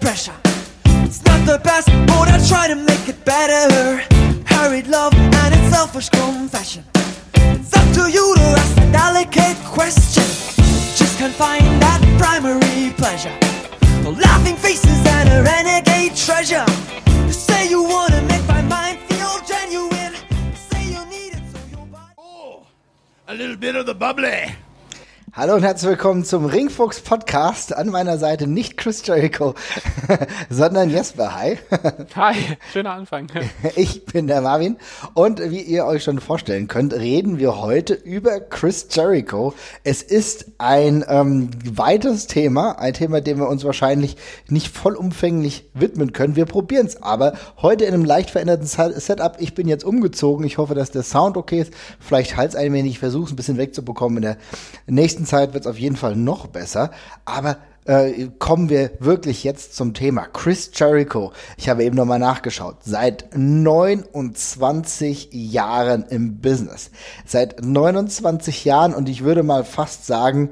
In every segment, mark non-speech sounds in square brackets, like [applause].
pressure. It's not the best, but I try to make it better. Hurried love and its selfish confession. It's up to you to ask the delicate question. Just can't find that primary pleasure. The laughing faces and a renegade treasure. You say you wanna make my mind feel genuine. You say you need it so your body. Oh, a little bit of the bubbly. Hallo und herzlich willkommen zum Ringfuchs Podcast. An meiner Seite nicht Chris Jericho, [laughs] sondern Jesper. Hi. [laughs] Hi, schöner Anfang. [laughs] Ich bin der Marvin und wie ihr euch schon vorstellen könnt, reden wir heute über Chris Jericho. Es ist ein ähm, weites Thema, ein Thema, dem wir uns wahrscheinlich nicht vollumfänglich widmen können. Wir probieren es aber heute in einem leicht veränderten Setup. Ich bin jetzt umgezogen. Ich hoffe, dass der Sound okay ist. Vielleicht halt ein wenig. Ich versuche es ein bisschen wegzubekommen. In der nächsten Zeit wird es auf jeden Fall noch besser. Aber äh, kommen wir wirklich jetzt zum Thema. Chris Jericho, ich habe eben nochmal nachgeschaut, seit 29 Jahren im Business. Seit 29 Jahren und ich würde mal fast sagen,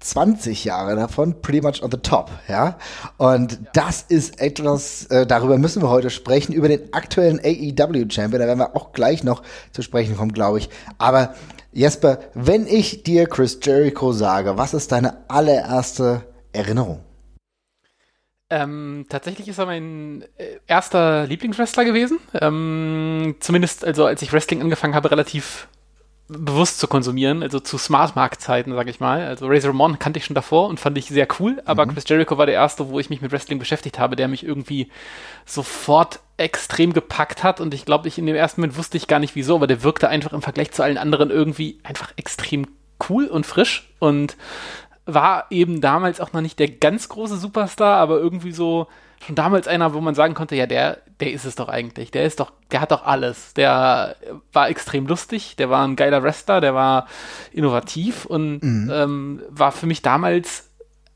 20 Jahre davon pretty much on the top, ja. Und das ist etwas, äh, darüber müssen wir heute sprechen, über den aktuellen AEW Champion, da werden wir auch gleich noch zu sprechen kommen, glaube ich. Aber Jesper, wenn ich dir Chris Jericho sage, was ist deine allererste Erinnerung? Ähm, tatsächlich ist er mein äh, erster Lieblingswrestler gewesen. Ähm, zumindest, also als ich Wrestling angefangen habe, relativ bewusst zu konsumieren, also zu Smart-Mark-Zeiten, sage ich mal. Also Razor Ramon kannte ich schon davor und fand ich sehr cool, aber mhm. Chris Jericho war der erste, wo ich mich mit Wrestling beschäftigt habe, der mich irgendwie sofort extrem gepackt hat und ich glaube, ich in dem ersten Moment wusste ich gar nicht wieso, aber der wirkte einfach im Vergleich zu allen anderen irgendwie einfach extrem cool und frisch und war eben damals auch noch nicht der ganz große Superstar, aber irgendwie so schon damals einer, wo man sagen konnte, ja, der, der ist es doch eigentlich. Der ist doch, der hat doch alles. Der war extrem lustig, der war ein geiler Wrestler, der war innovativ und mhm. ähm, war für mich damals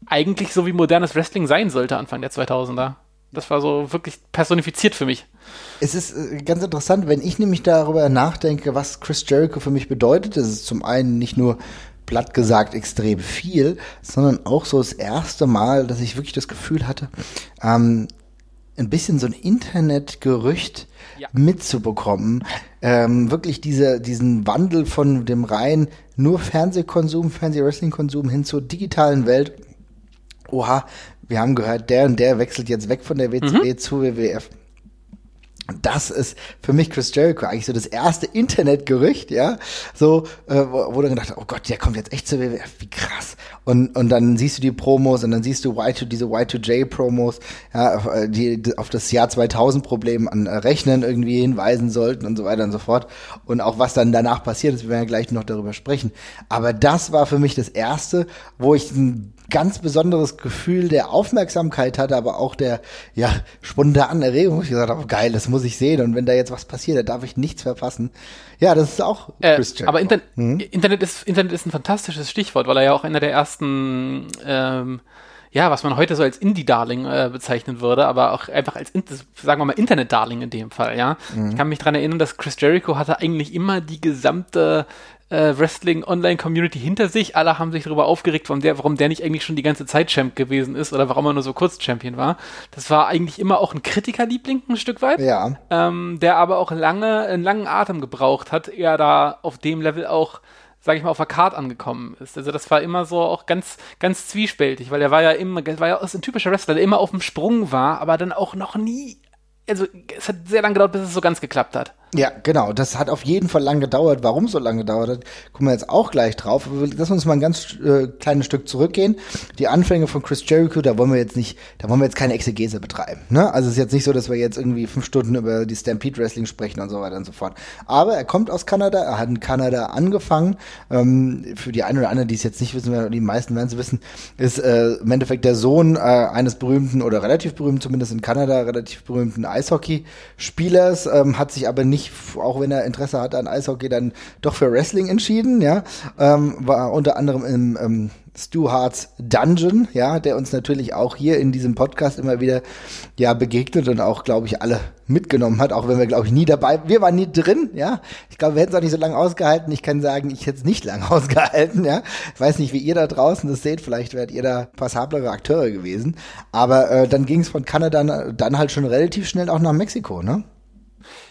eigentlich so wie modernes Wrestling sein sollte, Anfang der 2000er. Das war so wirklich personifiziert für mich. Es ist äh, ganz interessant, wenn ich nämlich darüber nachdenke, was Chris Jericho für mich bedeutet. Das ist zum einen nicht nur platt gesagt extrem viel, sondern auch so das erste Mal, dass ich wirklich das Gefühl hatte, ähm, ein bisschen so ein Internetgerücht ja. mitzubekommen. Ähm, wirklich diese, diesen Wandel von dem rein nur Fernsehkonsum, Fernseh-Wrestling-Konsum hin zur digitalen Welt. Oha, wir haben gehört, der und der wechselt jetzt weg von der WCW mhm. zu WWF das ist für mich Chris Jericho eigentlich so das erste Internetgerücht, ja, so, äh, wo, wo du gedacht oh Gott, der kommt jetzt echt zu WWF, wie krass. Und, und dann siehst du die Promos und dann siehst du Y2, diese Y2J-Promos, ja, die, die auf das Jahr 2000-Problem an äh, Rechnen irgendwie hinweisen sollten und so weiter und so fort. Und auch was dann danach passiert ist, wir werden ja gleich noch darüber sprechen. Aber das war für mich das erste, wo ich ein ganz besonderes Gefühl der Aufmerksamkeit hatte, aber auch der ja spontanen Erregung. Ich gesagt habe, geil, das muss ich sehen und wenn da jetzt was passiert, da darf ich nichts verpassen. Ja, das ist auch äh, Christian. Aber Inter hm? Internet ist Internet ist ein fantastisches Stichwort, weil er ja auch einer der ersten ähm, ja, was man heute so als Indie-Darling äh, bezeichnen würde, aber auch einfach als, sagen wir mal, Internet-Darling in dem Fall, ja. Mhm. Ich kann mich daran erinnern, dass Chris Jericho hatte eigentlich immer die gesamte äh, Wrestling-Online-Community hinter sich. Alle haben sich darüber aufgeregt, warum der, warum der nicht eigentlich schon die ganze Zeit Champ gewesen ist oder warum er nur so kurz Champion war. Das war eigentlich immer auch ein Kritikerliebling ein Stück weit. Ja. Ähm, der aber auch lange, einen langen Atem gebraucht hat, er da auf dem Level auch sage ich mal, auf der Card angekommen ist. Also das war immer so auch ganz, ganz zwiespältig, weil er war ja immer, war ja ein typischer Wrestler, der immer auf dem Sprung war, aber dann auch noch nie, also es hat sehr lange gedauert, bis es so ganz geklappt hat. Ja, genau. Das hat auf jeden Fall lang gedauert. Warum so lange gedauert hat, kommen wir jetzt auch gleich drauf. Lass uns mal ein ganz äh, kleines Stück zurückgehen. Die Anfänge von Chris Jericho, da wollen wir jetzt nicht, da wollen wir jetzt keine Exegese betreiben. Ne? Also es ist jetzt nicht so, dass wir jetzt irgendwie fünf Stunden über die Stampede Wrestling sprechen und so weiter und so fort. Aber er kommt aus Kanada, er hat in Kanada angefangen. Ähm, für die einen oder anderen, die es jetzt nicht wissen, die meisten werden es wissen, ist äh, im Endeffekt der Sohn äh, eines berühmten oder relativ berühmten, zumindest in Kanada, relativ berühmten Eishockey-Spielers, ähm, hat sich aber nicht nicht, auch wenn er Interesse hatte an Eishockey, dann doch für Wrestling entschieden, ja. Ähm, war unter anderem im, ähm, Stu Harts Dungeon, ja, der uns natürlich auch hier in diesem Podcast immer wieder ja begegnet und auch, glaube ich, alle mitgenommen hat, auch wenn wir, glaube ich, nie dabei, wir waren nie drin, ja. Ich glaube, wir hätten es auch nicht so lange ausgehalten. Ich kann sagen, ich hätte es nicht lange [laughs] ausgehalten, ja. Ich weiß nicht, wie ihr da draußen das seht, vielleicht wärt ihr da passablere Akteure gewesen. Aber äh, dann ging es von Kanada dann halt schon relativ schnell auch nach Mexiko, ne?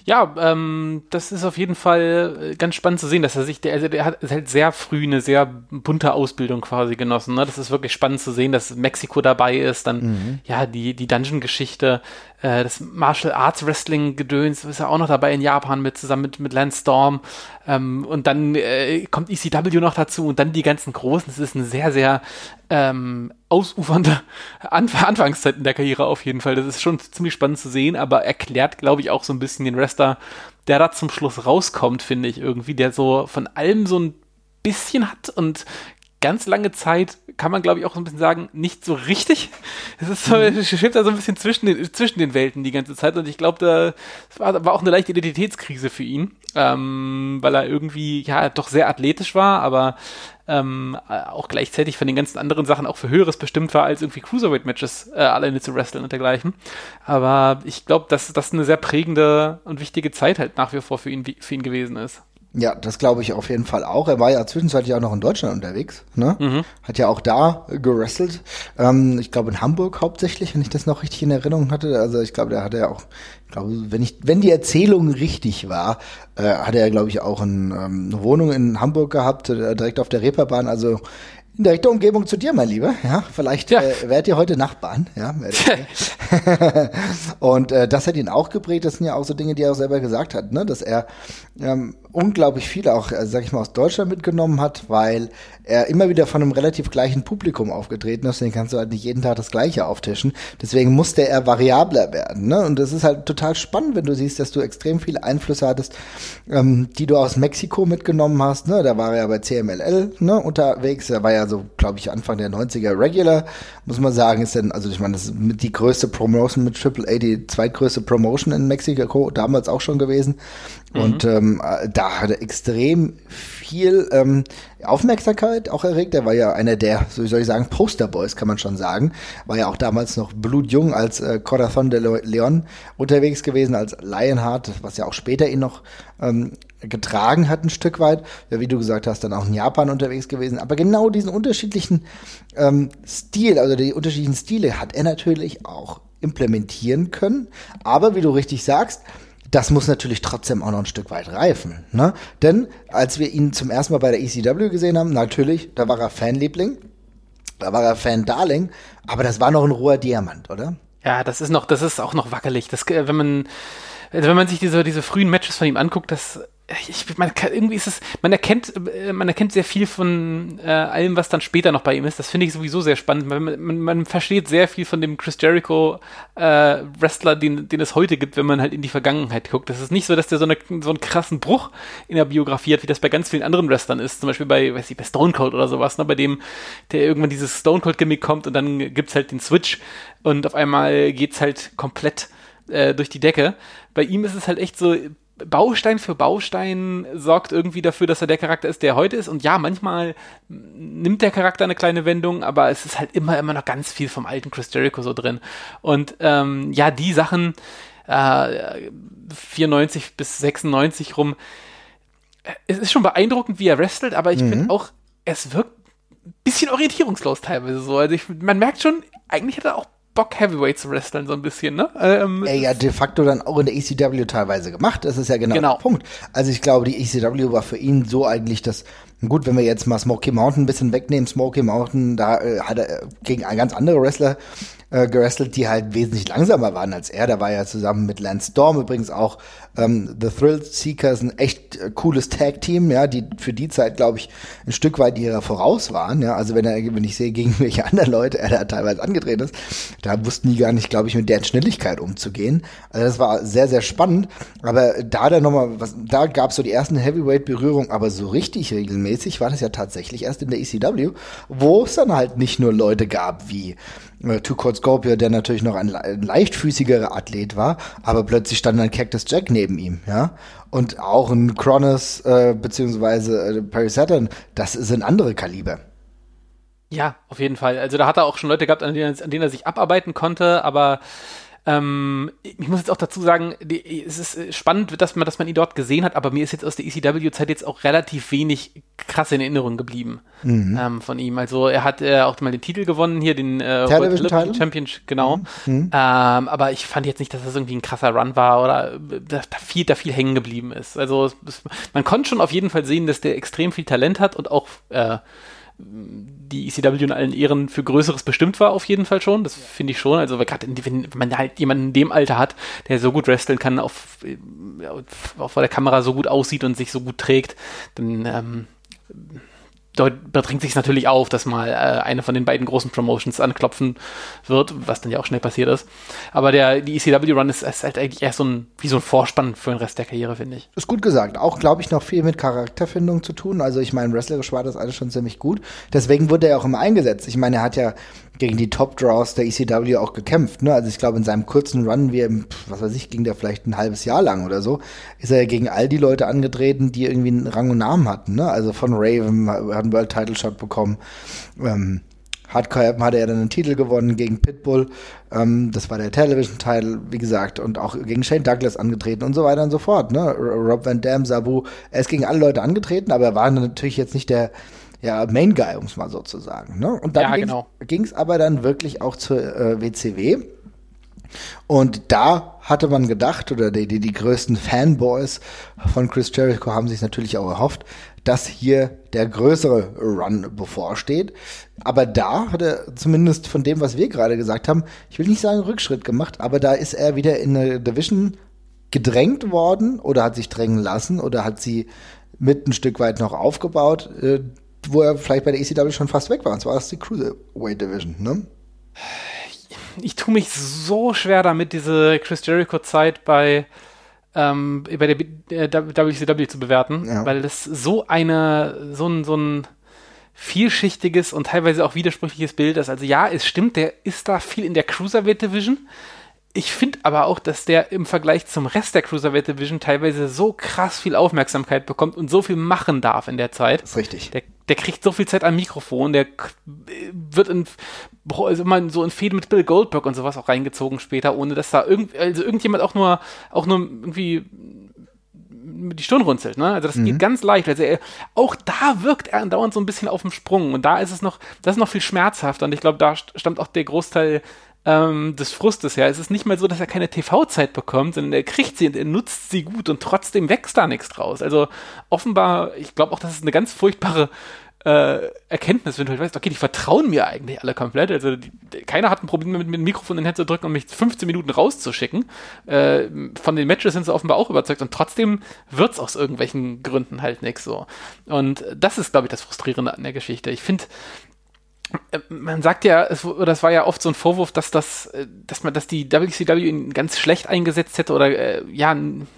Ja, ähm, das ist auf jeden Fall äh, ganz spannend zu sehen, dass er sich, der, also der hat halt sehr früh eine sehr bunte Ausbildung quasi genossen. Ne? Das ist wirklich spannend zu sehen, dass Mexiko dabei ist, dann mhm. ja die die Dungeon-Geschichte, äh, das Martial Arts Wrestling Gedöns ist ja auch noch dabei in Japan mit zusammen mit mit Lance Storm ähm, und dann äh, kommt ECW noch dazu und dann die ganzen großen. Es ist eine sehr sehr ähm, ausufernde [laughs] Anf Anfangszeit in der Karriere auf jeden Fall. Das ist schon ziemlich spannend zu sehen, aber erklärt glaube ich auch so ein bisschen den Wrestler, der da zum Schluss rauskommt, finde ich irgendwie, der so von allem so ein bisschen hat und ganz lange Zeit kann man, glaube ich, auch so ein bisschen sagen, nicht so richtig. [laughs] Es ist so, mhm. schwebt da so ein bisschen zwischen den, zwischen den Welten die ganze Zeit und ich glaube, da war, war auch eine leichte Identitätskrise für ihn, ähm, weil er irgendwie, ja, doch sehr athletisch war, aber ähm, auch gleichzeitig von den ganzen anderen Sachen auch für Höheres bestimmt war, als irgendwie Cruiserweight-Matches äh, alleine zu wresteln und dergleichen. Aber ich glaube, dass das eine sehr prägende und wichtige Zeit halt nach wie vor für ihn, für ihn gewesen ist. Ja, das glaube ich auf jeden Fall auch. Er war ja zwischenzeitlich auch noch in Deutschland unterwegs. Ne? Mhm. Hat ja auch da gerestelt. Ähm, ich glaube in Hamburg hauptsächlich, wenn ich das noch richtig in Erinnerung hatte. Also ich glaube, der hatte ja auch, ich glaube, wenn ich, wenn die Erzählung richtig war, äh, hatte er, glaube ich, auch ein, ähm, eine Wohnung in Hamburg gehabt, äh, direkt auf der Reeperbahn. Also in direkter Umgebung zu dir, mein Lieber. Ja, vielleicht ja. Äh, werdet ihr heute Nachbarn. Ja, [laughs] [laughs] und äh, das hat ihn auch geprägt. Das sind ja auch so Dinge, die er auch selber gesagt hat, ne? dass er ähm, unglaublich viel auch, äh, sag ich mal, aus Deutschland mitgenommen hat, weil er immer wieder von einem relativ gleichen Publikum aufgetreten ist. Den kannst du halt nicht jeden Tag das Gleiche auftischen. Deswegen musste er variabler werden. Ne? Und das ist halt total spannend, wenn du siehst, dass du extrem viele Einflüsse hattest, ähm, die du aus Mexiko mitgenommen hast. Ne? Da war er ja bei CMLL ne, unterwegs. Er war ja so, glaube ich, Anfang der 90er Regular, muss man sagen. Ist denn, also ich meine, das ist die größte Promotion mit Triple A, die zweitgrößte Promotion in Mexiko, damals auch schon gewesen. Mhm. Und ähm, da hat er extrem viel ähm, Aufmerksamkeit auch erregt. Er war ja einer der, so soll ich sagen, Posterboys, kann man schon sagen. War ja auch damals noch blutjung als äh, Corazon de Leon unterwegs gewesen, als Lionheart, was ja auch später ihn noch ähm, getragen hat ein Stück weit. Ja, wie du gesagt hast, dann auch in Japan unterwegs gewesen. Aber genau diesen unterschiedlichen ähm, Stil, also die unterschiedlichen Stile hat er natürlich auch implementieren können. Aber wie du richtig sagst, das muss natürlich trotzdem auch noch ein Stück weit reifen. Ne? Denn als wir ihn zum ersten Mal bei der ECW gesehen haben, natürlich, da war er Fanliebling, da war er Fan-Darling, aber das war noch ein roher Diamant, oder? Ja, das ist noch, das ist auch noch wackelig. Das, äh, wenn man, wenn man sich diese, diese frühen Matches von ihm anguckt, das ich, man kann, irgendwie ist es, man erkennt, äh, man erkennt sehr viel von äh, allem, was dann später noch bei ihm ist. Das finde ich sowieso sehr spannend. Man, man, man, versteht sehr viel von dem Chris Jericho äh, Wrestler, den, den es heute gibt, wenn man halt in die Vergangenheit guckt. Das ist nicht so, dass der so, eine, so einen krassen Bruch in der Biografie hat, wie das bei ganz vielen anderen Wrestlern ist. Zum Beispiel bei, weiß ich, bei Stone Cold oder sowas, ne, bei dem der irgendwann dieses Stone Cold Gimmick kommt und dann gibt's halt den Switch und auf einmal geht's halt komplett äh, durch die Decke. Bei ihm ist es halt echt so, Baustein für Baustein sorgt irgendwie dafür, dass er der Charakter ist, der er heute ist. Und ja, manchmal nimmt der Charakter eine kleine Wendung, aber es ist halt immer, immer noch ganz viel vom alten Chris Jericho so drin. Und ähm, ja, die Sachen äh, 94 bis 96 rum, es ist schon beeindruckend, wie er wrestelt, aber ich mhm. finde auch, es wirkt ein bisschen orientierungslos teilweise so. Also ich, man merkt schon, eigentlich hat er auch Bock, Heavyweight zu wresteln, so ein bisschen, ne? Ähm, er ja de facto dann auch in der ECW teilweise gemacht. Das ist ja genau, genau. der Punkt. Also ich glaube, die ECW war für ihn so eigentlich das, gut, wenn wir jetzt mal Smoky Mountain ein bisschen wegnehmen, Smoky Mountain, da äh, hat er gegen ganz andere Wrestler äh, gerestelt, die halt wesentlich langsamer waren als er. Da war er zusammen mit Lance Storm übrigens auch ähm, The Thrill Seekers ein echt äh, cooles Tag-Team, ja, die für die Zeit, glaube ich, ein Stück weit ihrer voraus waren. Ja, also wenn er, wenn ich sehe, gegen [laughs] welche anderen Leute er da teilweise angetreten ist, da wussten die gar nicht, glaube ich, mit deren Schnelligkeit umzugehen. Also das war sehr, sehr spannend. Aber da dann nochmal, was, da gab es so die ersten Heavyweight-Berührungen, aber so richtig regelmäßig war das ja tatsächlich erst in der ECW, wo es dann halt nicht nur Leute gab wie äh, Cold Scorpio, der natürlich noch ein, ein leichtfüßigerer Athlet war, aber plötzlich stand ein Cactus Jack neben ihm, ja. Und auch ein Kronos äh, beziehungsweise äh, Perry Saturn, das sind andere Kaliber. Ja, auf jeden Fall. Also da hat er auch schon Leute gehabt, an denen, an denen er sich abarbeiten konnte, aber ähm, ich muss jetzt auch dazu sagen, die, es ist äh, spannend, dass man, dass man ihn dort gesehen hat, aber mir ist jetzt aus der ECW-Zeit jetzt auch relativ wenig krass in Erinnerung geblieben mhm. ähm, von ihm. Also er hat äh, auch mal den Titel gewonnen hier, den äh, Television Title? Champion, genau. Mhm. mhm. Ähm, aber ich fand jetzt nicht, dass das irgendwie ein krasser Run war oder äh, da, da viel, da viel hängen geblieben ist. Also es, man konnte schon auf jeden Fall sehen, dass der extrem viel Talent hat und auch äh, die ECW in allen Ehren für Größeres bestimmt war, auf jeden Fall schon. Das finde ich schon. Also gerade wenn man halt jemanden in dem Alter hat, der so gut wresteln kann, auf, auf vor der Kamera so gut aussieht und sich so gut trägt, dann ähm, dort drängt sich natürlich auf, dass mal äh, eine von den beiden großen Promotions anklopfen wird, was dann ja auch schnell passiert ist. Aber der, die ECW-Run ist, ist, halt eigentlich eher so ein, wie so ein Vorspann für den Rest der Karriere, finde ich. Ist gut gesagt. Auch, glaube ich, noch viel mit Charakterfindung zu tun. Also ich meine, wrestlerisch war das alles schon ziemlich gut. Deswegen wurde er auch immer eingesetzt. Ich meine, er hat ja gegen die Top-Draws der ECW auch gekämpft. Ne? Also ich glaube, in seinem kurzen Run, wie im, was weiß ich, ging der vielleicht ein halbes Jahr lang oder so, ist er ja gegen all die Leute angetreten, die irgendwie einen Rang und Namen hatten. Ne? Also von Raven hat einen World-Title-Shot bekommen. Ähm, Hardcore hatte er dann einen Titel gewonnen gegen Pitbull. Ähm, das war der Television-Title, wie gesagt, und auch gegen Shane Douglas angetreten und so weiter und so fort. Ne? Rob Van Dam, Sabu, er ist gegen alle Leute angetreten, aber er war natürlich jetzt nicht der ja, Main Guy, um es mal so zu sagen. Ne? Und dann ja, ging es genau. aber dann wirklich auch zur äh, WCW. Und da hatte man gedacht, oder die, die, die größten Fanboys von Chris Jericho haben sich natürlich auch erhofft, dass hier der größere Run bevorsteht. Aber da hat er zumindest von dem, was wir gerade gesagt haben, ich will nicht sagen Rückschritt gemacht, aber da ist er wieder in eine Division gedrängt worden oder hat sich drängen lassen oder hat sie mit ein Stück weit noch aufgebaut, äh, wo er vielleicht bei der ECW schon fast weg war. Und zwar ist die Cruiserweight Division, ne? Ich tue mich so schwer damit, diese Chris Jericho-Zeit bei, ähm, bei der WCW zu bewerten, ja. weil das so eine, so ein, so ein vielschichtiges und teilweise auch widersprüchliches Bild ist. Also ja, es stimmt, der ist da viel in der Cruiserweight Division, ich finde aber auch, dass der im Vergleich zum Rest der Cruiserweight Division teilweise so krass viel Aufmerksamkeit bekommt und so viel machen darf in der Zeit. Das ist richtig. Der, der kriegt so viel Zeit am Mikrofon, der wird in, also immer so in Fäden mit Bill Goldberg und sowas auch reingezogen später, ohne dass da irgend, also irgendjemand auch nur, auch nur irgendwie die Stirn runzelt, ne? Also das mhm. geht ganz leicht. Also er, auch da wirkt er andauernd so ein bisschen auf dem Sprung und da ist es noch, das ist noch viel schmerzhafter und ich glaube, da stammt auch der Großteil ähm, des Frustes her. Es ist nicht mal so, dass er keine TV-Zeit bekommt, sondern er kriegt sie und er nutzt sie gut und trotzdem wächst da nichts draus. Also offenbar, ich glaube auch, das ist eine ganz furchtbare äh, Erkenntnis, wenn du halt weißt, okay, die vertrauen mir eigentlich alle komplett. Also die, keiner hat ein Problem mit, mit dem Mikrofon in den Hand zu drücken und mich 15 Minuten rauszuschicken. Äh, von den Matches sind sie offenbar auch überzeugt und trotzdem wird es aus irgendwelchen Gründen halt nichts so. Und das ist, glaube ich, das Frustrierende an der Geschichte. Ich finde, man sagt ja, es, es war ja oft so ein Vorwurf, dass das, äh, dass man, dass die WCW ihn ganz schlecht eingesetzt hätte oder äh, ja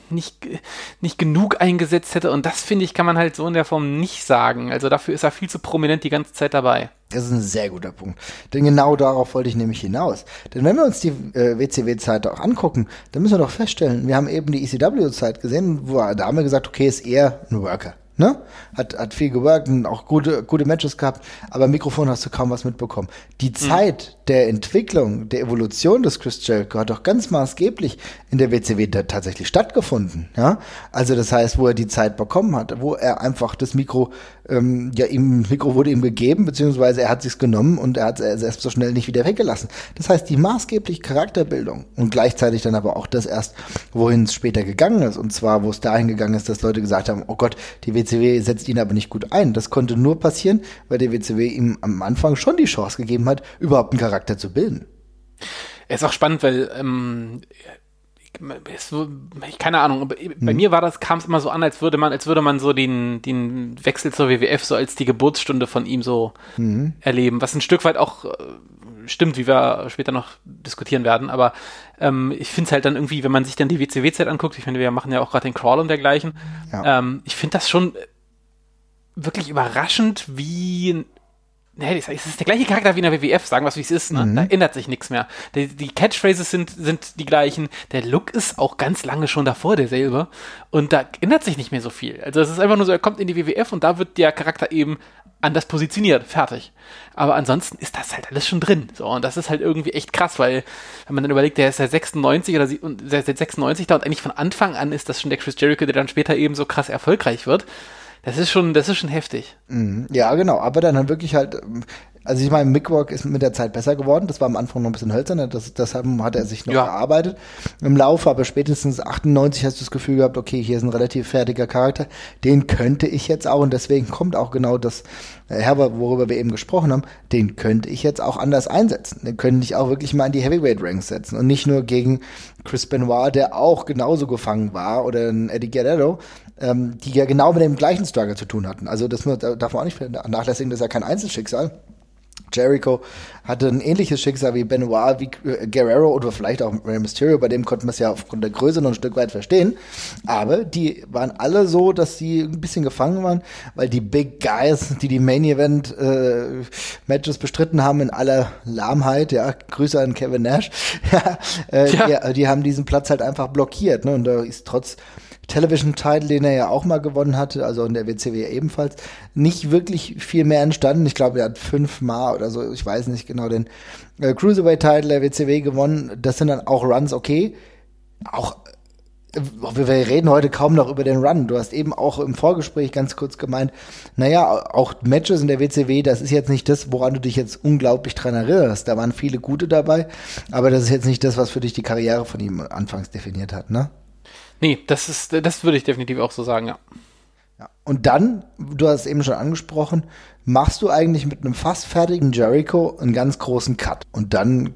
nicht nicht genug eingesetzt hätte und das finde ich kann man halt so in der Form nicht sagen. Also dafür ist er viel zu prominent die ganze Zeit dabei. Das ist ein sehr guter Punkt. Denn genau darauf wollte ich nämlich hinaus. Denn wenn wir uns die äh, WCW-Zeit auch angucken, dann müssen wir doch feststellen, wir haben eben die ECW-Zeit gesehen, wo da haben wir gesagt, okay, ist eher ein Worker. Ne? Hat, hat viel geworkt und auch gute, gute Matches gehabt, aber Mikrofon hast du kaum was mitbekommen. Die mhm. Zeit der Entwicklung, der Evolution des Chris Jericho hat doch ganz maßgeblich in der WCW tatsächlich stattgefunden. Ja? Also das heißt, wo er die Zeit bekommen hat, wo er einfach das Mikro, ähm, ja, ihm Mikro wurde ihm gegeben, beziehungsweise er hat sich's genommen und er hat es erst so schnell nicht wieder weggelassen. Das heißt, die maßgebliche Charakterbildung und gleichzeitig dann aber auch das erst, wohin es später gegangen ist, und zwar, wo es dahin gegangen ist, dass Leute gesagt haben, oh Gott, die WCW WCW setzt ihn aber nicht gut ein. Das konnte nur passieren, weil der WCW ihm am Anfang schon die Chance gegeben hat, überhaupt einen Charakter zu bilden. Es ist auch spannend, weil ähm, keine Ahnung, bei hm. mir war das, kam es immer so an, als würde man, als würde man so den, den Wechsel zur WWF so als die Geburtsstunde von ihm so mhm. erleben, was ein Stück weit auch äh, stimmt, wie wir später noch diskutieren werden, aber ähm, ich finde es halt dann irgendwie, wenn man sich dann die WCW-Zeit anguckt, ich finde, wir machen ja auch gerade den Crawl und dergleichen, ja. ähm, ich finde das schon wirklich überraschend, wie Nee, es ist der gleiche Charakter wie in der WWF, sagen wir es wie es ist, ne? Da ändert sich nichts mehr. Die, die Catchphrases sind, sind die gleichen. Der Look ist auch ganz lange schon davor derselbe. Und da ändert sich nicht mehr so viel. Also es ist einfach nur so, er kommt in die WWF und da wird der Charakter eben anders positioniert. Fertig. Aber ansonsten ist das halt alles schon drin. So, und das ist halt irgendwie echt krass, weil, wenn man dann überlegt, der ist seit 96 oder seit 96 da und eigentlich von Anfang an ist das schon der Chris Jericho, der dann später eben so krass erfolgreich wird. Das ist schon, das ist schon heftig. Mhm. Ja, genau. Aber dann halt wirklich halt, also ich meine, Mick ist mit der Zeit besser geworden. Das war am Anfang noch ein bisschen hölzern. Das, deshalb hat er sich noch Ja. erarbeitet im Laufe. Aber spätestens 98 hast du das Gefühl gehabt, okay, hier ist ein relativ fertiger Charakter. Den könnte ich jetzt auch. Und deswegen kommt auch genau das äh, Herbert, worüber wir eben gesprochen haben. Den könnte ich jetzt auch anders einsetzen. Den könnte ich auch wirklich mal in die Heavyweight Ranks setzen. Und nicht nur gegen Chris Benoit, der auch genauso gefangen war. Oder ein Eddie Guerrero. Ähm, die ja genau mit dem gleichen Struggle zu tun hatten. Also das darf man auch nicht vernachlässigen, das ist ja kein Einzelschicksal. Jericho hatte ein ähnliches Schicksal wie Benoit, wie äh, Guerrero oder vielleicht auch Rey Mysterio, bei dem konnten wir es ja aufgrund der Größe noch ein Stück weit verstehen. Aber die waren alle so, dass sie ein bisschen gefangen waren, weil die Big Guys, die die Main Event äh, Matches bestritten haben in aller Lahmheit, ja, Grüße an Kevin Nash, [laughs] ja, äh, Ja. Die, die haben diesen Platz halt einfach blockiert, ne? Und da ist trotz Television-Title, den er ja auch mal gewonnen hatte, also in der WCW ebenfalls, nicht wirklich viel mehr entstanden. Ich glaube, er hat fünfmal oder so, ich weiß nicht genau, den äh, Cruiserweight-Title der WCW gewonnen. Das sind dann auch Runs, okay. Auch äh, wir wir reden heute kaum noch über den Run. Du hast eben auch im Vorgespräch ganz kurz gemeint, naja, auch Matches in der WCW, das ist jetzt nicht das, woran du dich jetzt unglaublich dran erinnerst. Da waren viele gute dabei, aber das ist jetzt nicht das, was für dich die Karriere von ihm anfangs definiert hat, ne? Nee, das ist, das würde ich definitiv auch so sagen, ja. Ja. Und dann, du hast es eben schon angesprochen, machst du eigentlich mit einem fast fertigen Jericho einen ganz großen Cut. Und dann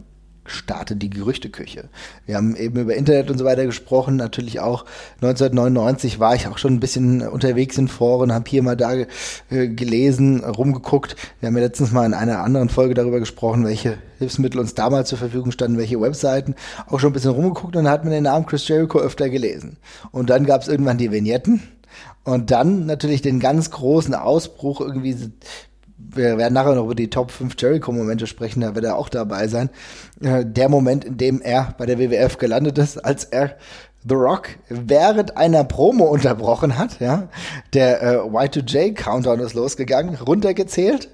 startet die Gerüchteküche. Wir haben eben über Internet und so weiter gesprochen. Natürlich auch 1999 war ich auch schon ein bisschen unterwegs in Foren, habe hier mal da äh, gelesen, rumgeguckt. Wir haben ja letztens mal in einer anderen Folge darüber gesprochen, welche Hilfsmittel uns damals zur Verfügung standen, welche Webseiten. Auch schon ein bisschen rumgeguckt und dann hat man den Namen Chris Jericho öfter gelesen. Und dann gab es irgendwann die Vignetten. Und dann natürlich den ganz großen Ausbruch irgendwie. Wir werden nachher noch über die Top 5 Jericho-Momente sprechen, da wird er auch dabei sein. Äh, Der Moment, in dem er bei der WWF gelandet ist, als er The Rock während einer Promo unterbrochen hat, ja. Der äh, Y2J-Countdown ist losgegangen, runtergezählt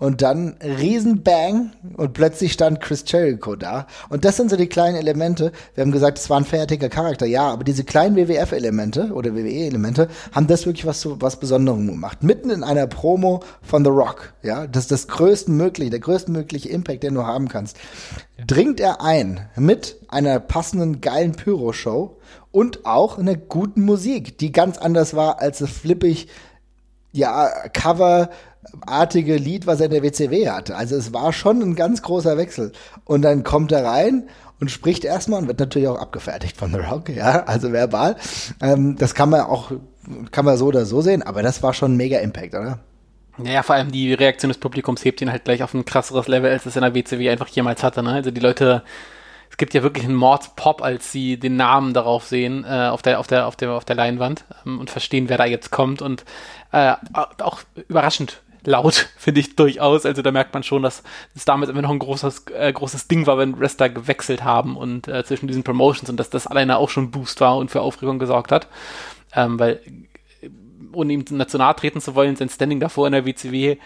und dann Riesenbang und plötzlich stand Chris Jericho da. Und das sind so die kleinen Elemente. Wir haben gesagt, es war ein fertiger Charakter, ja, aber diese kleinen WWF-Elemente oder WWE-Elemente haben das wirklich was zu was Besonderem gemacht. Mitten in einer Promo von The Rock, ja, das ist das größtmögliche, der größtmögliche Impact, den du haben kannst. Dringt er ein mit einer passenden geilen Pyro-Show und auch einer guten Musik, die ganz anders war als das flippig ja, Cover-artige Lied, was er in der WCW hatte. Also es war schon ein ganz großer Wechsel. Und dann kommt er rein und spricht erstmal und wird natürlich auch abgefertigt von The Rock, ja, also verbal. Ähm, das kann man auch, kann man so oder so sehen, aber das war schon ein mega Impact, oder? Naja, vor allem die Reaktion des Publikums hebt ihn halt gleich auf ein krasseres Level, als es in der WCW einfach jemals hatte. Ne? Also die Leute, gibt ja wirklich einen Mordspop, als sie den Namen darauf sehen, äh, auf, der, auf, der, auf, der, auf der Leinwand ähm, und verstehen, wer da jetzt kommt. Und äh, auch überraschend laut, [laughs] finde ich durchaus. Also da merkt man schon, dass es damals immer noch ein großes, äh, großes Ding war, wenn Wrestler gewechselt haben und äh, zwischen diesen Promotions und dass das alleine auch schon Boost war und für Aufregung gesorgt hat. Ähm, weil ohne ihm national treten zu wollen, sein Standing davor in der WCW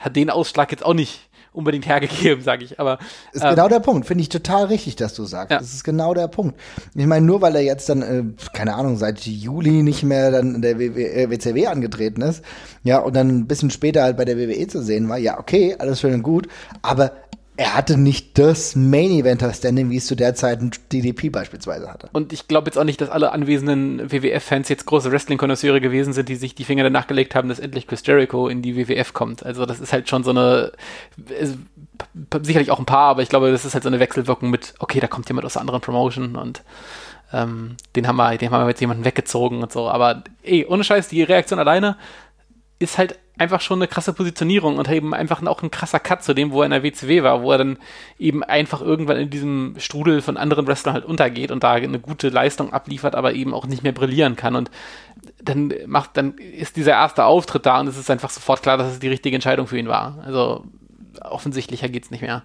hat den Ausschlag jetzt auch nicht unbedingt hergegeben, sage ich. Aber Ist ähm, genau der Punkt. Finde ich total richtig, dass du sagst. Ja. Das ist genau der Punkt. Ich meine, nur weil er jetzt dann, äh, keine Ahnung, seit Juli nicht mehr dann in der WW, äh, WCW angetreten ist, ja, und dann ein bisschen später halt bei der WWE zu sehen war, ja, okay, alles schön und gut, aber er hatte nicht das Main-Eventer-Standing, wie es zu der Zeit ein DDP beispielsweise hatte. Und ich glaube jetzt auch nicht, dass alle anwesenden WWF-Fans jetzt große Wrestling-Konnoisseure gewesen sind, die sich die Finger danach gelegt haben, dass endlich Chris Jericho in die WWF kommt. Also das ist halt schon so eine, sicherlich auch ein paar, aber ich glaube, das ist halt so eine Wechselwirkung mit, okay, da kommt jemand aus einer anderen Promotion und ähm, den haben wir, den haben wir jetzt jemanden weggezogen und so. Aber ey, ohne Scheiß, die Reaktion alleine ist halt einfach schon eine krasse Positionierung und eben einfach auch ein krasser Cut zu dem, wo er in der WCW war, wo er dann eben einfach irgendwann in diesem Strudel von anderen Wrestlern halt untergeht und da eine gute Leistung abliefert, aber eben auch nicht mehr brillieren kann und dann macht, dann ist dieser erste Auftritt da und es ist einfach sofort klar, dass es die richtige Entscheidung für ihn war. Also offensichtlicher geht's nicht mehr.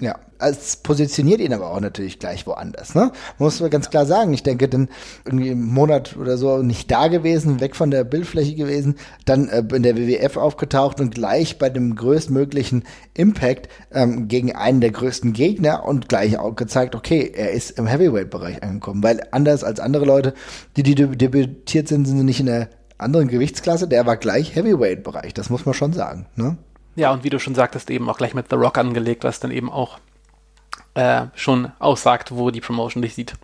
Ja, es positioniert ihn aber auch natürlich gleich woanders. Ne? Muss man ganz klar sagen. Ich denke, dann irgendwie im Monat oder so nicht da gewesen, weg von der Bildfläche gewesen, dann äh, in der WWF aufgetaucht und gleich bei dem größtmöglichen Impact ähm, gegen einen der größten Gegner und gleich auch gezeigt, okay, er ist im Heavyweight-Bereich angekommen. Weil anders als andere Leute, die, die debütiert sind, sind sie nicht in der anderen Gewichtsklasse. Der war gleich Heavyweight-Bereich. Das muss man schon sagen. Ne? Ja, und wie du schon sagtest, eben auch gleich mit The Rock angelegt, was dann eben auch äh, schon aussagt, wo die Promotion dich sieht.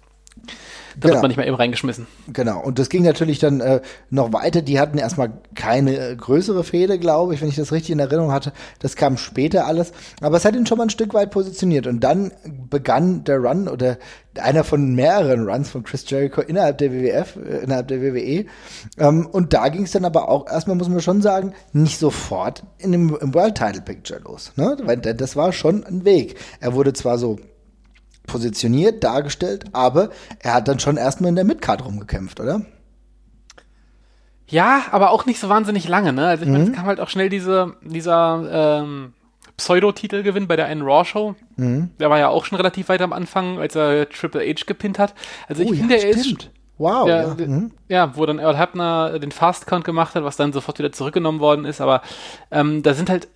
Da genau. wird man nicht mehr eben reingeschmissen. Genau. Und das ging natürlich dann äh, noch weiter. Die hatten erstmal keine äh, größere Fehde, glaube ich, wenn ich das richtig in Erinnerung hatte. Das kam später alles. Aber es hat ihn schon mal ein Stück weit positioniert. Und dann begann der Run oder einer von mehreren Runs von Chris Jericho innerhalb der WWF, äh, innerhalb der WWE. Ähm, und da ging es dann aber auch erstmal, muss man schon sagen, nicht sofort in dem, im World Title Picture los. Ne? Weil das war schon ein Weg. Er wurde zwar so positioniert, dargestellt, aber er hat dann schon erstmal in der Midcard rumgekämpft, oder? Ja, aber auch nicht so wahnsinnig lange, ne? Also ich mhm. meine, es kam halt auch schnell diese, dieser ähm, Pseudo-Titelgewinn bei der einen Raw-Show. Mhm. Der war ja auch schon relativ weit am Anfang, als er Triple H gepinnt hat. Also ich oh, finde, ja, er ist. Wow. Ja, ja. Mhm. ja, wo dann Earl Hebner den Fast-Count gemacht hat, was dann sofort wieder zurückgenommen worden ist. Aber ähm, da sind halt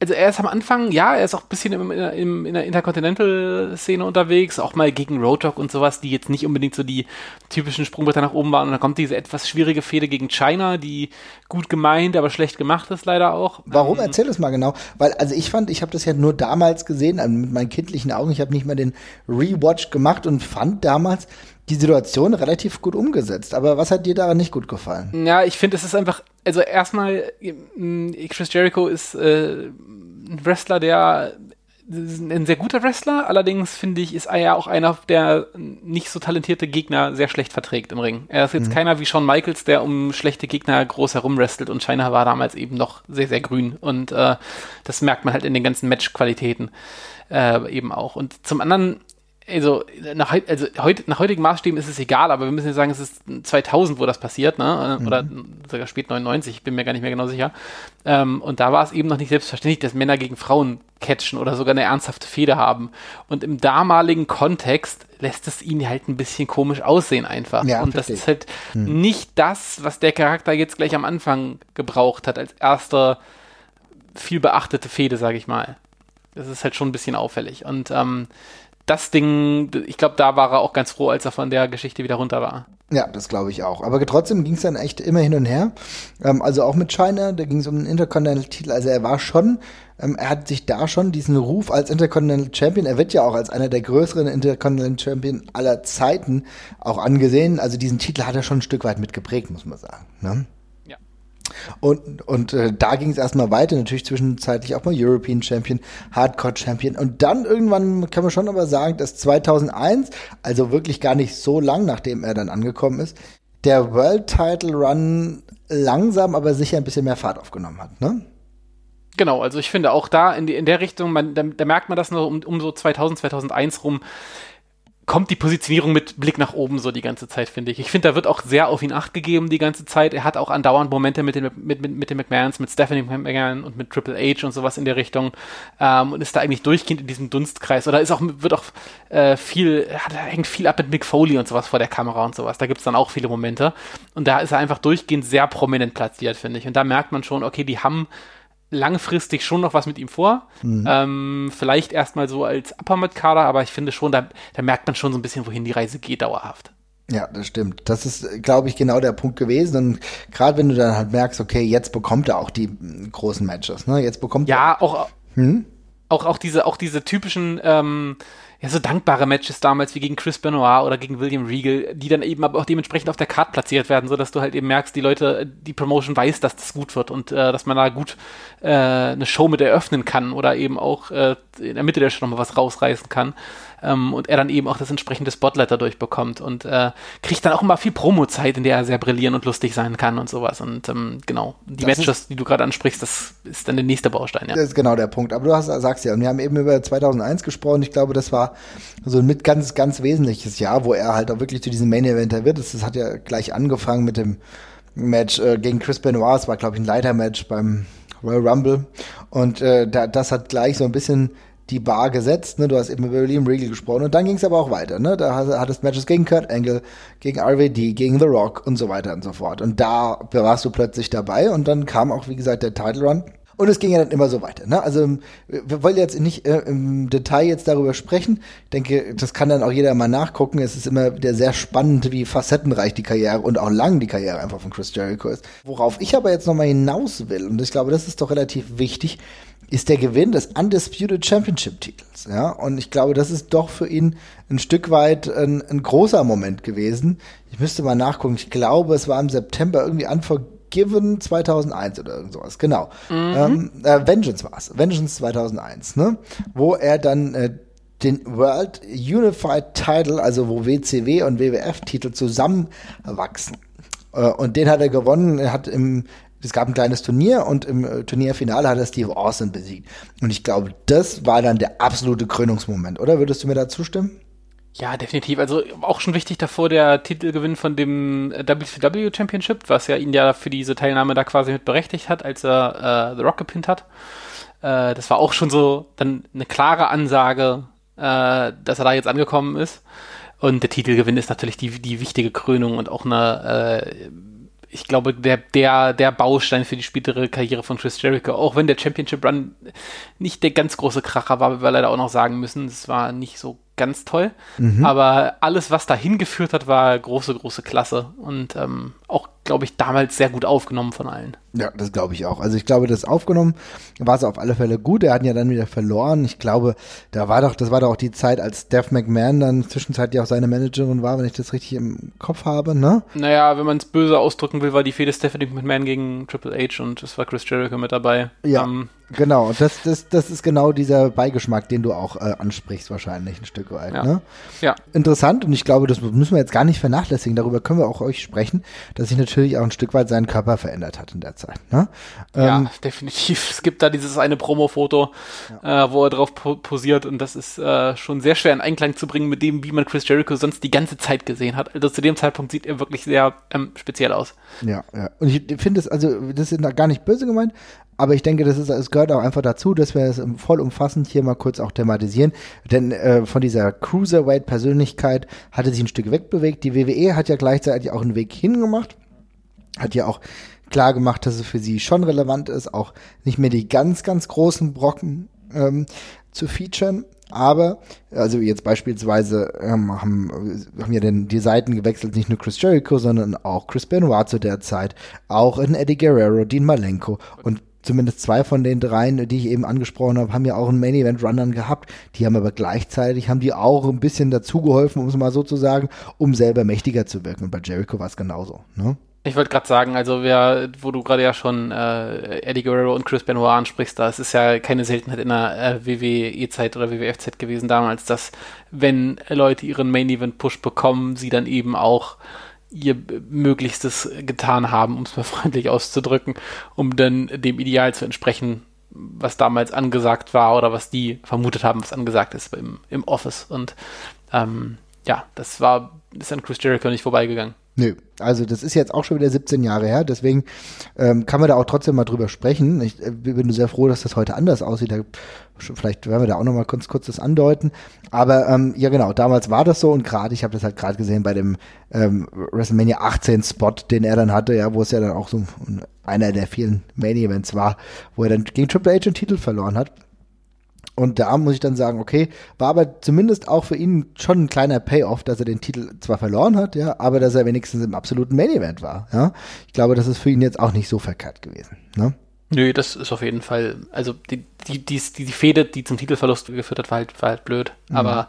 also er ist am Anfang, ja, er ist auch ein bisschen im, im, in der Intercontinental-Szene unterwegs, auch mal gegen Road Dogg und sowas, die jetzt nicht unbedingt so die typischen Sprungbretter nach oben waren. Und dann kommt diese etwas schwierige Fehde gegen China, die gut gemeint, aber schlecht gemacht ist leider auch. Warum? Ähm, Erzähl es mal genau. Weil, also ich fand, ich habe das ja nur damals gesehen, also mit meinen kindlichen Augen, ich habe nicht mal den Rewatch gemacht und fand damals, die Situation relativ gut umgesetzt. Aber was hat dir daran nicht gut gefallen? Ja, ich finde, es ist einfach, also erstmal, mm, Chris Jericho ist äh, ein Wrestler, der ein sehr guter Wrestler, allerdings finde ich, ist er ja auch einer, der nicht so talentierte Gegner sehr schlecht verträgt im Ring. Er ist jetzt mhm. keiner wie Shawn Michaels, der um schlechte Gegner groß herumwrestelt und China war damals eben noch sehr, sehr grün und äh, das merkt man halt in den ganzen Matchqualitäten äh, eben auch. Und zum anderen also nach, also heut, nach heutigen Maßstäben ist es egal, aber wir müssen ja sagen, es ist 2000, wo das passiert, ne? oder mhm. sogar spät 99, ich bin mir gar nicht mehr genau sicher. Ähm, und da war es eben noch nicht selbstverständlich, dass Männer gegen Frauen catchen oder sogar eine ernsthafte Feder haben. Und im damaligen Kontext lässt es ihn halt ein bisschen komisch aussehen einfach. Ja, und das ist halt mhm. nicht das, was der Charakter jetzt gleich am Anfang gebraucht hat, als erster viel beachtete Fehde, sage ich mal. Das ist halt schon ein bisschen auffällig. Und ähm, das Ding, ich glaube, da war er auch ganz froh, als er von der Geschichte wieder runter war. Ja, das glaube ich auch. Aber trotzdem ging es dann echt immer hin und her. Ähm, also auch mit China, da ging es um den Intercontinental-Titel. Also er war schon, ähm, er hat sich da schon diesen Ruf als Intercontinental Champion, er wird ja auch als einer der größeren Intercontinental Champion aller Zeiten auch angesehen. Also diesen Titel hat er schon ein Stück weit mitgeprägt, muss man sagen. Ne? Und, und äh, da ging es erstmal weiter, natürlich zwischenzeitlich auch mal European Champion, Hardcore Champion. Und dann irgendwann kann man schon aber sagen, dass 2001, also wirklich gar nicht so lang, nachdem er dann angekommen ist, der World Title Run langsam, aber sicher ein bisschen mehr Fahrt aufgenommen hat, ne? Genau, also ich finde auch da in, die, in der Richtung, man, da, da merkt man das nur um, um so 2000, 2001 rum, kommt die Positionierung mit Blick nach oben so die ganze Zeit, finde ich. Ich finde, da wird auch sehr auf ihn acht gegeben die ganze Zeit. Er hat auch andauernd Momente mit den, mit, mit, mit den McMahons, mit Stephanie McMahon und mit Triple H und sowas in der Richtung ähm, und ist da eigentlich durchgehend in diesem Dunstkreis oder ist auch, wird auch äh, viel, hat, hängt viel ab mit Mick Foley und sowas vor der Kamera und sowas. Da gibt es dann auch viele Momente und da ist er einfach durchgehend sehr prominent platziert, finde ich. Und da merkt man schon, okay, die haben langfristig schon noch was mit ihm vor. Mhm. Ähm, vielleicht erstmal so als Upper-Mid-Kader, aber ich finde schon, da, da merkt man schon so ein bisschen, wohin die Reise geht, dauerhaft. Ja, das stimmt. Das ist, glaube ich, genau der Punkt gewesen. Und gerade wenn du dann halt merkst, okay, jetzt bekommt er auch die großen Matches, ne? Jetzt bekommt ja, er. auch, hm? auch, auch diese, auch diese typischen, ähm, ja, so dankbare Matches damals wie gegen Chris Benoit oder gegen William Regal, die dann eben aber auch dementsprechend auf der Card platziert werden, so dass du halt eben merkst, die Leute, die Promotion weiß, dass das gut wird und äh, dass man da gut äh, eine Show mit eröffnen kann oder eben auch äh, in der Mitte der Show nochmal was rausreißen kann ähm, und er dann eben auch das entsprechende Spotlight dadurch bekommt und äh, kriegt dann auch immer viel Promo-Zeit, in der er sehr brillieren und lustig sein kann und sowas. Und ähm, genau, die das Matches, ist, die du gerade ansprichst, das ist dann der nächste Baustein. Ja. Das ist genau der Punkt. Aber du hast, sagst ja, und wir haben eben über 2001 gesprochen. Ich glaube, das war so ein mit ganz, ganz wesentliches Jahr, wo er halt auch wirklich zu diesem Main-Eventer wird. Das, das hat ja gleich angefangen mit dem Match äh, gegen Chris Benoit. Es war, glaube ich, ein Leitermatch beim Royal Rumble. Und äh, da, das hat gleich so ein bisschen die Bar gesetzt. Ne? Du hast eben über William Regal gesprochen und dann ging es aber auch weiter. Ne? Da hattest Matches gegen Kurt Angle, gegen RVD, gegen The Rock und so weiter und so fort. Und da warst du plötzlich dabei und dann kam auch, wie gesagt, der Title Run. Und es ging ja dann immer so weiter. Ne? Also wir wollen jetzt nicht äh, im Detail jetzt darüber sprechen. Ich denke, das kann dann auch jeder mal nachgucken. Es ist immer wieder sehr spannend, wie facettenreich die Karriere und auch lang die Karriere einfach von Chris Jericho ist. Worauf ich aber jetzt nochmal hinaus will, und ich glaube, das ist doch relativ wichtig, ist der Gewinn des Undisputed Championship Titels. Ja, und ich glaube, das ist doch für ihn ein Stück weit ein, ein großer Moment gewesen. Ich müsste mal nachgucken. Ich glaube, es war im September irgendwie Unforgiven 2001 oder irgend sowas. Genau. Mhm. Ähm, äh, Vengeance war es. Vengeance 2001, ne? Wo er dann äh, den World Unified Title, also wo WCW und WWF-Titel zusammenwachsen. Äh, und den hat er gewonnen. Er hat im es gab ein kleines Turnier und im äh, Turnierfinale hat er Steve Austin besiegt. Und ich glaube, das war dann der absolute Krönungsmoment, oder? Würdest du mir da zustimmen? Ja, definitiv. Also auch schon wichtig davor der Titelgewinn von dem WCW Championship, was ja ihn ja für diese Teilnahme da quasi mit berechtigt hat, als er äh, The Rock gepinnt hat. Äh, das war auch schon so dann eine klare Ansage, äh, dass er da jetzt angekommen ist. Und der Titelgewinn ist natürlich die, die wichtige Krönung und auch eine äh, ich glaube, der, der, der Baustein für die spätere Karriere von Chris Jericho, auch wenn der Championship Run nicht der ganz große Kracher war, wie wir leider auch noch sagen müssen, es war nicht so ganz toll. Mhm. Aber alles, was dahin geführt hat, war große, große Klasse. Und ähm, auch, glaube ich, damals sehr gut aufgenommen von allen. Ja, das glaube ich auch. Also ich glaube, das aufgenommen war es auf alle Fälle gut. Er hat ja dann wieder verloren. Ich glaube, da war doch, das war doch auch die Zeit, als Steph McMahon dann zwischenzeitlich auch seine Managerin war, wenn ich das richtig im Kopf habe, ne? Naja, wenn man es böse ausdrücken will, war die Fehde Stephanie McMahon gegen Triple H und es war Chris Jericho mit dabei. Ja. Ähm, Genau, das, das, das ist genau dieser Beigeschmack, den du auch äh, ansprichst, wahrscheinlich ein Stück weit. Ja. Ne? ja. Interessant und ich glaube, das müssen wir jetzt gar nicht vernachlässigen. Darüber können wir auch euch sprechen, dass sich natürlich auch ein Stück weit sein Körper verändert hat in der Zeit. Ne? Ja, ähm, definitiv. Es gibt da dieses eine Promo-Foto, ja. äh, wo er drauf po posiert und das ist äh, schon sehr schwer in Einklang zu bringen mit dem, wie man Chris Jericho sonst die ganze Zeit gesehen hat. Also zu dem Zeitpunkt sieht er wirklich sehr ähm, speziell aus. Ja, ja. Und ich finde es, also, das ist gar nicht böse gemeint, aber ich denke, das ist, es gehört auch einfach dazu, dass wir es vollumfassend hier mal kurz auch thematisieren. Denn äh, von dieser Cruiserweight-Persönlichkeit hatte sich ein Stück wegbewegt. Die WWE hat ja gleichzeitig auch einen Weg hingemacht. Hat ja auch klar gemacht, dass es für sie schon relevant ist, auch nicht mehr die ganz, ganz großen Brocken ähm, zu featuren. Aber, also jetzt beispielsweise ähm, haben, haben ja denn die Seiten gewechselt, nicht nur Chris Jericho, sondern auch Chris Benoit zu der Zeit, auch in Eddie Guerrero, Dean Malenko und zumindest zwei von den dreien, die ich eben angesprochen habe, haben ja auch einen Main Event Runnern gehabt. Die haben aber gleichzeitig, haben die auch ein bisschen dazugeholfen, um es mal so zu sagen, um selber mächtiger zu wirken. Und bei Jericho war es genauso. Ne? Ich wollte gerade sagen, also wer, wo du gerade ja schon äh, Eddie Guerrero und Chris Benoit ansprichst, da ist es ja keine Seltenheit in der äh, WWE-Zeit oder WWF-Zeit gewesen damals, dass wenn Leute ihren Main Event Push bekommen, sie dann eben auch ihr Möglichstes getan haben, um es mal [laughs] freundlich auszudrücken, um dann dem Ideal zu entsprechen, was damals angesagt war oder was die vermutet haben, was angesagt ist im, im Office. Und ähm, ja, das war, ist an Chris Jericho nicht vorbeigegangen. Nö, also das ist jetzt auch schon wieder 17 Jahre her, deswegen ähm, kann man da auch trotzdem mal drüber sprechen. Ich äh, bin sehr froh, dass das heute anders aussieht. Da, vielleicht werden wir da auch noch mal kurz, kurz das andeuten. Aber ähm, ja genau, damals war das so und gerade, ich habe das halt gerade gesehen bei dem ähm, WrestleMania 18 Spot, den er dann hatte, ja, wo es ja dann auch so einer der vielen Main Events war, wo er dann gegen Triple H den Titel verloren hat. Und da muss ich dann sagen, okay, war aber zumindest auch für ihn schon ein kleiner Payoff, dass er den Titel zwar verloren hat, ja, aber dass er wenigstens im absoluten Main Event war, ja. Ich glaube, das ist für ihn jetzt auch nicht so verkehrt gewesen, ne? Nö, das ist auf jeden Fall, also die, die, die, die Fehde, die zum Titelverlust geführt hat, war halt, war halt blöd. Mhm. Aber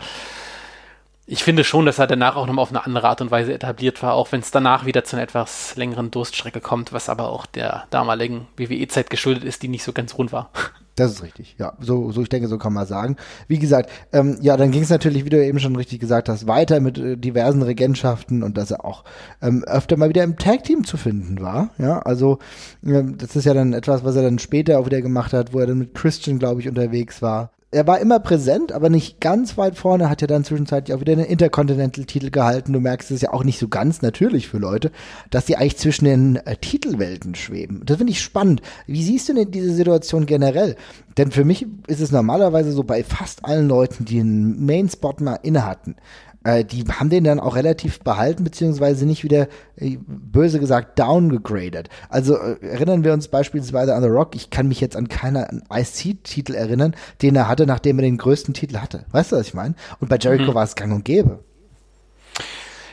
ich finde schon, dass er danach auch nochmal auf eine andere Art und Weise etabliert war, auch wenn es danach wieder zu einer etwas längeren Durststrecke kommt, was aber auch der damaligen WWE-Zeit geschuldet ist, die nicht so ganz rund war. Das ist richtig, ja. So, so ich denke, so kann man sagen. Wie gesagt, ähm, ja, dann ging es natürlich, wie du eben schon richtig gesagt hast, weiter mit äh, diversen Regentschaften und dass er auch ähm, öfter mal wieder im Tag-Team zu finden war. Ja, also ähm, das ist ja dann etwas, was er dann später auch wieder gemacht hat, wo er dann mit Christian, glaube ich, unterwegs war. Er war immer präsent, aber nicht ganz weit vorne, hat ja dann zwischenzeitlich auch wieder einen Intercontinental-Titel gehalten. Du merkst, es ja auch nicht so ganz natürlich für Leute, dass die eigentlich zwischen den äh, Titelwelten schweben. Das finde ich spannend. Wie siehst du denn diese Situation generell? Denn für mich ist es normalerweise so bei fast allen Leuten, die einen Main-Spot mal inne hatten, äh, die haben den dann auch relativ behalten, beziehungsweise nicht wieder, äh, böse gesagt, downgegradet. Also äh, erinnern wir uns beispielsweise an The Rock, ich kann mich jetzt an keinen IC-Titel erinnern, den er hatte, nachdem er den größten Titel hatte. Weißt du, was ich meine? Und bei Jericho mhm. war es gang und gäbe.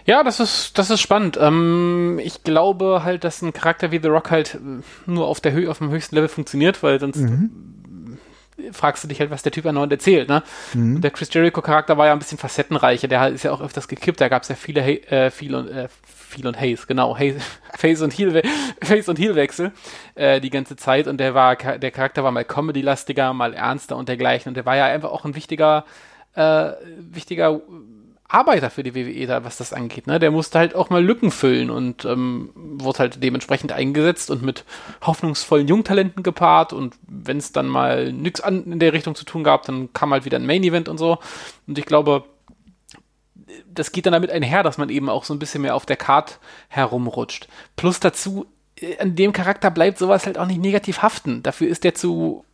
Ja, das ist, das ist spannend. Ähm, ich glaube halt, dass ein Charakter wie The Rock halt nur auf der Höhe, auf dem höchsten Level funktioniert, weil sonst mhm fragst du dich halt, was der Typ erneut erzählt. Ne? Mhm. Und der Chris Jericho-Charakter war ja ein bisschen facettenreicher, der ist ja auch öfters gekippt, da gab es ja viele, äh, viel und, äh, viel und Haze, genau, Haze, [laughs] Face und Heel, Face und Heelwechsel äh, die ganze Zeit und der war, der Charakter war mal Comedy-lastiger, mal ernster und dergleichen und der war ja einfach auch ein wichtiger, äh, wichtiger Arbeiter für die WWE da, was das angeht. Ne? Der musste halt auch mal Lücken füllen und ähm, wurde halt dementsprechend eingesetzt und mit hoffnungsvollen Jungtalenten gepaart. Und wenn es dann mal nichts in der Richtung zu tun gab, dann kam halt wieder ein Main Event und so. Und ich glaube, das geht dann damit einher, dass man eben auch so ein bisschen mehr auf der Card herumrutscht. Plus dazu, äh, an dem Charakter bleibt sowas halt auch nicht negativ haften. Dafür ist der zu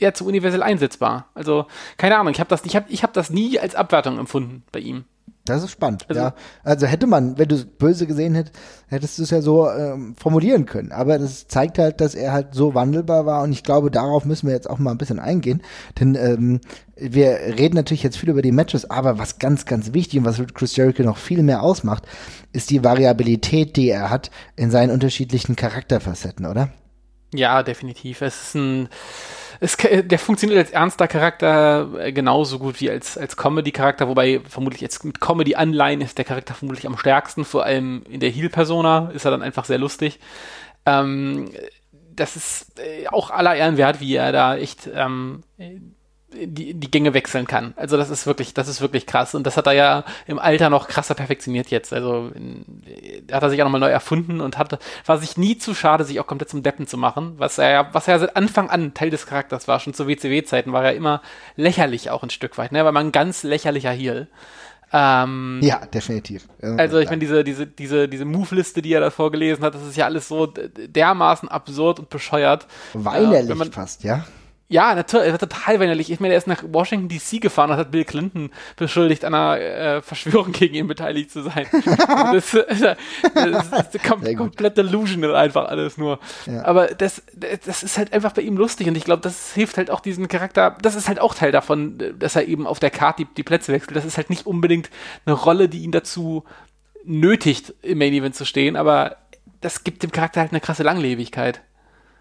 ja zu universell einsetzbar. Also, keine Ahnung, ich habe das, ich hab, ich hab das nie als Abwertung empfunden bei ihm. Das ist spannend, also, ja. Also hätte man, wenn du es böse gesehen hättest, hättest du es ja so ähm, formulieren können. Aber das zeigt halt, dass er halt so wandelbar war und ich glaube, darauf müssen wir jetzt auch mal ein bisschen eingehen. Denn ähm, wir reden natürlich jetzt viel über die Matches, aber was ganz, ganz wichtig und was Chris Jericho noch viel mehr ausmacht, ist die Variabilität, die er hat in seinen unterschiedlichen Charakterfacetten, oder? Ja, definitiv. Es ist ein es, der funktioniert als ernster Charakter äh, genauso gut wie als, als Comedy-Charakter, wobei vermutlich jetzt mit Comedy-Anleihen ist der Charakter vermutlich am stärksten, vor allem in der Heal-Persona ist er dann einfach sehr lustig. Ähm, das ist äh, auch aller Ehren wert, wie er da echt ähm, die, die Gänge wechseln kann. Also das ist wirklich, das ist wirklich krass. Und das hat er ja im Alter noch krasser perfektioniert jetzt. Also in, hat er sich auch nochmal neu erfunden und hat, war sich nie zu schade, sich auch komplett zum Deppen zu machen. Was er ja, was er seit Anfang an Teil des Charakters war. Schon zu WCW-Zeiten war er immer lächerlich auch ein Stück weit. Ne? Er war mal ein ganz lächerlicher Heel. Ähm, ja, definitiv. Also ich meine, diese, diese, diese, diese Move-Liste, die er da vorgelesen hat, das ist ja alles so dermaßen absurd und bescheuert. Weinerlich äh, fast, ja. Ja, natürlich, total weinerlich. Ich meine, er ist nach Washington DC gefahren und hat Bill Clinton beschuldigt, an einer äh, Verschwörung gegen ihn beteiligt zu sein. [laughs] das, äh, das, ist kom komplett delusional einfach alles nur. Ja. Aber das, das ist halt einfach bei ihm lustig und ich glaube, das hilft halt auch diesen Charakter. Das ist halt auch Teil davon, dass er eben auf der Karte die, die Plätze wechselt. Das ist halt nicht unbedingt eine Rolle, die ihn dazu nötigt, im Main Event zu stehen, aber das gibt dem Charakter halt eine krasse Langlebigkeit.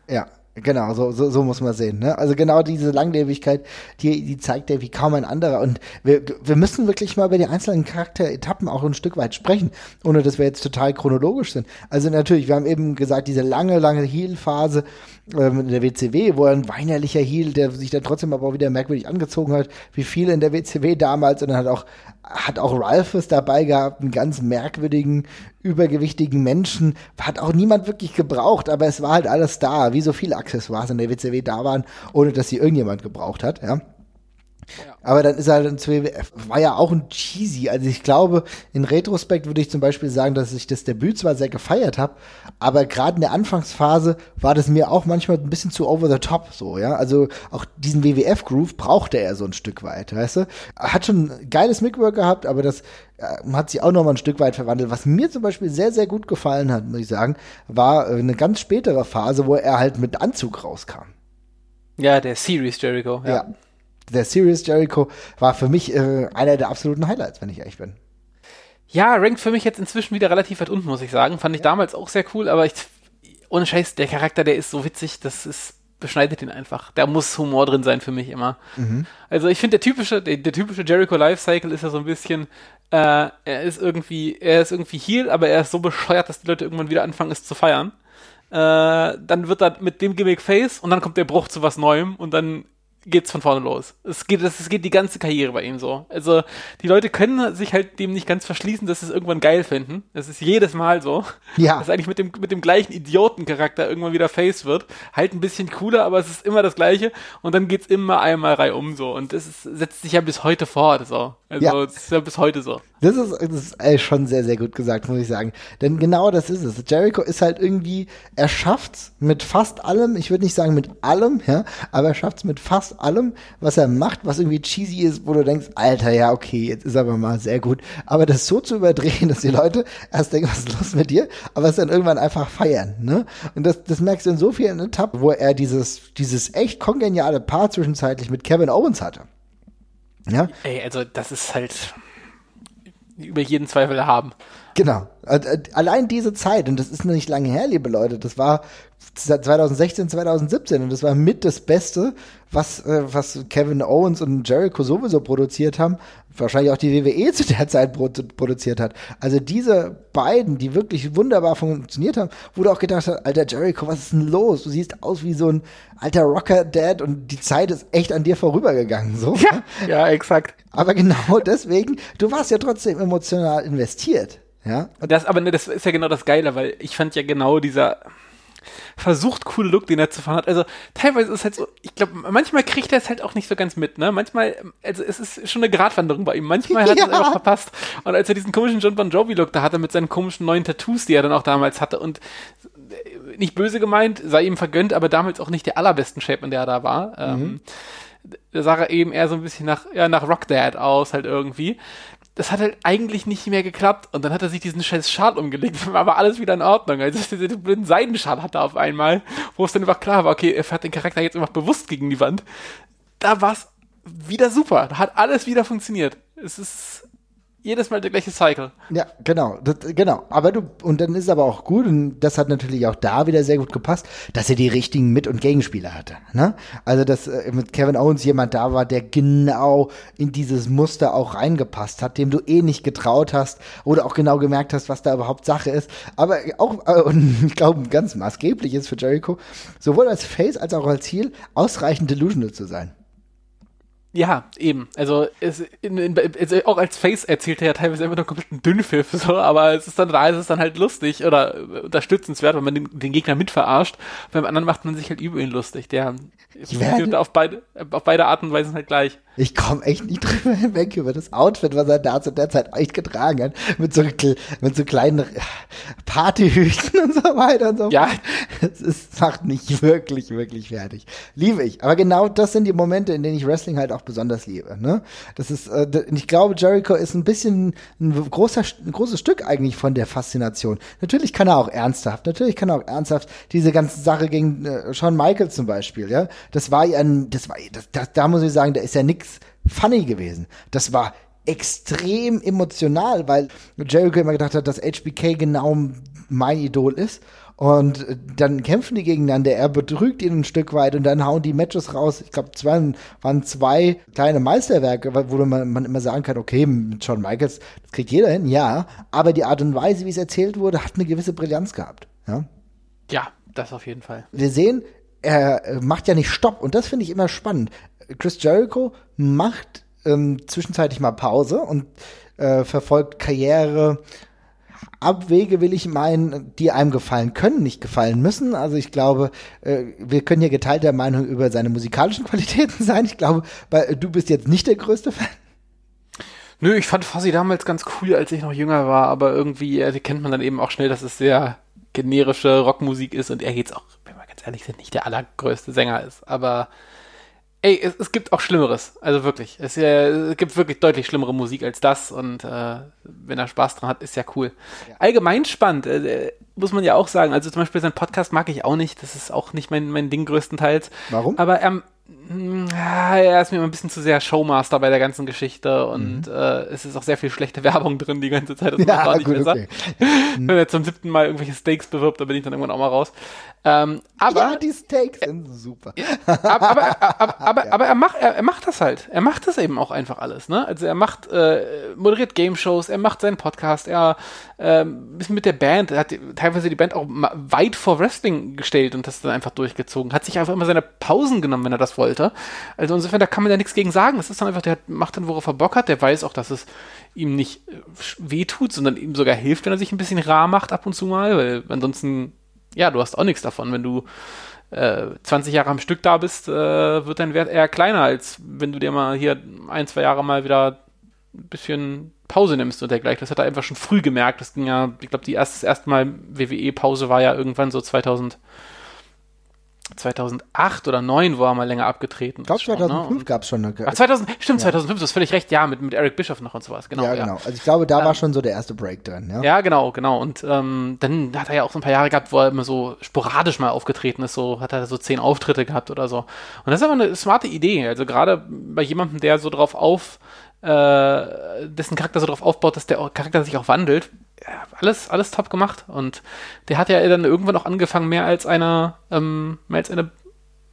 Ja, Genau, so, so, so muss man sehen. Ne? Also genau diese Langlebigkeit, die, die zeigt er wie kaum ein anderer. Und wir, wir müssen wirklich mal über die einzelnen Charakteretappen auch ein Stück weit sprechen, ohne dass wir jetzt total chronologisch sind. Also natürlich, wir haben eben gesagt, diese lange, lange Heal-Phase ähm, in der WCW, wo er ein weinerlicher Heal, der sich dann trotzdem aber auch wieder merkwürdig angezogen hat, wie viele in der WCW damals. Und dann hat auch, hat auch Ralphus dabei gehabt, einen ganz merkwürdigen, übergewichtigen Menschen. Hat auch niemand wirklich gebraucht, aber es war halt alles da, wie so viele Accessoires in der WCW da waren, ohne dass sie irgendjemand gebraucht hat, ja. Aber dann ist er dann zu WWF, war ja auch ein cheesy. Also ich glaube, in Retrospekt würde ich zum Beispiel sagen, dass ich das Debüt zwar sehr gefeiert habe, aber gerade in der Anfangsphase war das mir auch manchmal ein bisschen zu over the top so, ja. Also auch diesen WWF-Groove brauchte er so ein Stück weit, weißt du? Hat schon ein geiles Mickwork gehabt, aber das äh, hat sich auch noch mal ein Stück weit verwandelt. Was mir zum Beispiel sehr, sehr gut gefallen hat, muss ich sagen, war äh, eine ganz spätere Phase, wo er halt mit Anzug rauskam. Ja, der Series Jericho, ja. ja der Serious Jericho war für mich äh, einer der absoluten Highlights, wenn ich ehrlich bin. Ja, rankt für mich jetzt inzwischen wieder relativ weit unten, muss ich sagen. Fand ich damals auch sehr cool, aber ich, ohne Scheiß, der Charakter, der ist so witzig, das ist, beschneidet ihn einfach. Da muss Humor drin sein für mich immer. Mhm. Also ich finde, der typische, der, der, typische Jericho Lifecycle ist ja so ein bisschen, äh, er ist irgendwie, er ist irgendwie heal, aber er ist so bescheuert, dass die Leute irgendwann wieder anfangen, es zu feiern. Äh, dann wird er mit dem Gimmick Face und dann kommt der Bruch zu was Neuem und dann geht's von vorne los. Es geht, es geht die ganze Karriere bei ihm so. Also die Leute können sich halt dem nicht ganz verschließen, dass sie es irgendwann geil finden. Das ist jedes Mal so. Ja. Dass eigentlich mit dem, mit dem gleichen Idiotencharakter irgendwann wieder Face wird. Halt ein bisschen cooler, aber es ist immer das Gleiche. Und dann geht's immer einmal reihum so. Und das ist, setzt sich ja bis heute fort so. Also Ja. es ist ja bis heute so. Das ist, das ist äh, schon sehr, sehr gut gesagt, muss ich sagen. Denn genau das ist es. Jericho ist halt irgendwie, er schafft's mit fast allem, ich würde nicht sagen mit allem, ja, aber er schafft's mit fast allem, was er macht, was irgendwie cheesy ist, wo du denkst, Alter, ja, okay, jetzt ist aber mal sehr gut. Aber das so zu überdrehen, dass die Leute erst denken, was ist los mit dir, aber es dann irgendwann einfach feiern, ne? Und das, das merkst du in so vielen Etappen, wo er dieses, dieses echt kongeniale Paar zwischenzeitlich mit Kevin Owens hatte. Ja, Ey, also das ist halt über jeden Zweifel haben. Genau. Äh, Allein diese Zeit, und das ist noch nicht lange her, liebe Leute, das war 2016, 2017 und das war mit das Beste, was, äh, was Kevin Owens und Jericho sowieso produziert haben. Wahrscheinlich auch die WWE zu der Zeit produ produziert hat. Also diese beiden, die wirklich wunderbar funktioniert haben, wo du auch gedacht hast, alter Jericho, was ist denn los? Du siehst aus wie so ein alter Rocker-Dad und die Zeit ist echt an dir vorübergegangen. So. Ja, ja, exakt. Aber genau [laughs] deswegen, du warst ja trotzdem emotional investiert. Ja, das, aber ne, das ist ja genau das Geile, weil ich fand ja genau dieser versucht coole Look, den er zu fahren hat. Also teilweise ist es halt so, ich glaube, manchmal kriegt er es halt auch nicht so ganz mit, ne? Manchmal, also es ist schon eine Gratwanderung bei ihm. Manchmal hat er es [laughs] Ja. einfach verpasst. Und als er diesen komischen John Bon Jovi Look da hatte mit seinen komischen neuen Tattoos, die er dann auch damals hatte und äh, nicht böse gemeint, sei ihm vergönnt, aber damals auch nicht der allerbesten Shape, in der er da war. Ähm, da sah er eben eher so ein bisschen nach, ja, nach Rock Dad aus, halt irgendwie. Das hat halt eigentlich nicht mehr geklappt und dann hat er sich diesen scheiß Schal umgelegt, [laughs] war aber alles wieder in Ordnung. Also diese blöden Seidenschal hatte er auf einmal, wo es dann einfach klar war, okay, er fährt den Charakter jetzt einfach bewusst gegen die Wand. Da war es wieder super. Da hat alles wieder funktioniert. Es ist jedes Mal der gleiche Cycle. Ja, genau, das, genau. Aber du, und dann ist aber auch gut, und das hat natürlich auch da wieder sehr gut gepasst, dass er die richtigen Mit- und Gegenspieler hatte. Ne? Also, dass äh, mit Kevin Owens jemand da war, der genau in dieses Muster auch reingepasst hat, dem du eh nicht getraut hast oder auch genau gemerkt hast, was da überhaupt Sache ist. Aber auch, äh, und [laughs] ich glaube, ganz maßgeblich ist für Jericho, sowohl als Face als auch als Ziel, ausreichend delusional zu sein. Ja, eben. Also, es, in, in, also auch als Face erzählt er ja teilweise immer nur kompletten Dünnpfiff, [laughs] so, aber es ist dann da, ist es dann halt lustig oder unterstützenswert, wenn man den, den Gegner mit verarscht. Beim anderen macht man sich halt über ihn lustig. Der auf beide, auf beide Arten und Weisen halt gleich. Ich komme echt nicht drüber hinweg über das Outfit, was er da zu der Zeit echt getragen hat. Mit so, mit so kleinen Partyhüten und so weiter und so Ja. Es ist, macht mich wirklich, wirklich fertig. Liebe ich. Aber genau das sind die Momente, in denen ich Wrestling halt auch besonders liebe. Ne? Das ist, äh, ich glaube, Jericho ist ein bisschen ein großer, ein großes Stück eigentlich von der Faszination. Natürlich kann er auch ernsthaft, natürlich kann er auch ernsthaft diese ganze Sache gegen äh, Shawn Michaels zum Beispiel, ja. Das war ja ein, das war, das, das, da muss ich sagen, da ist ja nix funny gewesen. Das war extrem emotional, weil Jericho immer gedacht hat, dass HBK genau mein Idol ist. Und äh, dann kämpfen die gegeneinander, er betrügt ihn ein Stück weit und dann hauen die Matches raus. Ich glaube, zwei waren zwei kleine Meisterwerke, wo man, man immer sagen kann, okay, mit Shawn Michaels, das kriegt jeder hin, ja, aber die Art und Weise, wie es erzählt wurde, hat eine gewisse Brillanz gehabt. Ja? Ja, das auf jeden Fall. wir sehen, er äh, macht ja nicht Stopp und das finde ich immer spannend. Chris Jericho macht ähm, zwischenzeitlich mal Pause und äh, verfolgt Karriere. Abwege will ich meinen, die einem gefallen können, nicht gefallen müssen. Also ich glaube, äh, wir können hier geteilter Meinung über seine musikalischen [laughs] Qualitäten sein. Ich glaube, bei, du bist jetzt nicht der größte Fan. Nö, ich fand Fuzzy damals ganz cool, als ich noch jünger war, aber irgendwie äh, kennt man dann eben auch schnell, dass es sehr generische Rockmusik ist und er jetzt auch, wenn wir ganz ehrlich sind, nicht der allergrößte Sänger ist. Aber ey, es, es gibt auch Schlimmeres. Also wirklich. Es, äh, es gibt wirklich deutlich schlimmere Musik als das und äh, wenn er Spaß dran hat, ist ja cool. Allgemein spannend, äh, muss man ja auch sagen. Also zum Beispiel sein Podcast mag ich auch nicht. Das ist auch nicht mein, mein Ding größtenteils. Warum? Aber er, ja, er ist mir immer ein bisschen zu sehr Showmaster bei der ganzen Geschichte und äh, es ist auch sehr viel schlechte [laughs] Werbung drin die ganze Zeit. Das macht auch nicht mehr Sinn. Wenn er zum siebten Mal irgendwelche Steaks bewirbt, da bin ich dann irgendwann auch mal raus. Ähm, aber, ja, die Steaks sind super. aber, [laughs] aber, aber, aber, aber er, macht, er, er macht das halt. Er macht das eben auch einfach alles. Ne? Also er macht, äh, moderiert Game-Shows, er macht seinen Podcast, er ähm, ist mit der Band, er hat teilweise die Band auch weit vor Wrestling gestellt und das dann einfach durchgezogen. Hat sich einfach immer seine Pausen genommen, wenn er das wollte. wollte. Also insofern, da kann man ja nichts gegen sagen. Es ist dann einfach, der macht dann, worauf er Bock hat. Der weiß auch, dass es ihm nicht äh, wehtut, sondern ihm sogar hilft, wenn er sich ein bisschen rar macht ab und zu mal, weil ansonsten, ja, du hast auch nichts davon, wenn du äh, 20 Jahre am Stück da bist, äh, wird dein Wert eher kleiner, als wenn du dir mal hier ein, zwei Jahre mal wieder ein bisschen Pause nimmst und dergleichen. Das hat er einfach schon früh gemerkt. Das ging ja, ich glaube, die erste, das erste Mal WWE-Pause war ja irgendwann so 2000. 2008 oder 2009 wo er mal länger abgetreten. Ich glaube, 2005 ne? gab es schon eine. Ach, 2000, stimmt, ja. 2005, du hast völlig recht, ja, mit, mit Eric Bischoff noch und sowas, genau. Ja, genau. Ja. Also ich glaube, da ähm, war schon so der erste Break drin, ja. Ja, genau, genau. Und ähm, dann hat er ja auch so ein paar Jahre gehabt, wo er immer so sporadisch mal aufgetreten ist, so hat er so zehn Auftritte gehabt oder so. Und das ist aber eine smarte Idee. Also gerade bei jemandem, der so drauf auf, äh, dessen Charakter so drauf aufbaut, dass der Charakter sich auch wandelt, alles, alles top gemacht. Und der hat ja dann irgendwann auch angefangen, mehr als eine, ähm, mehr als eine,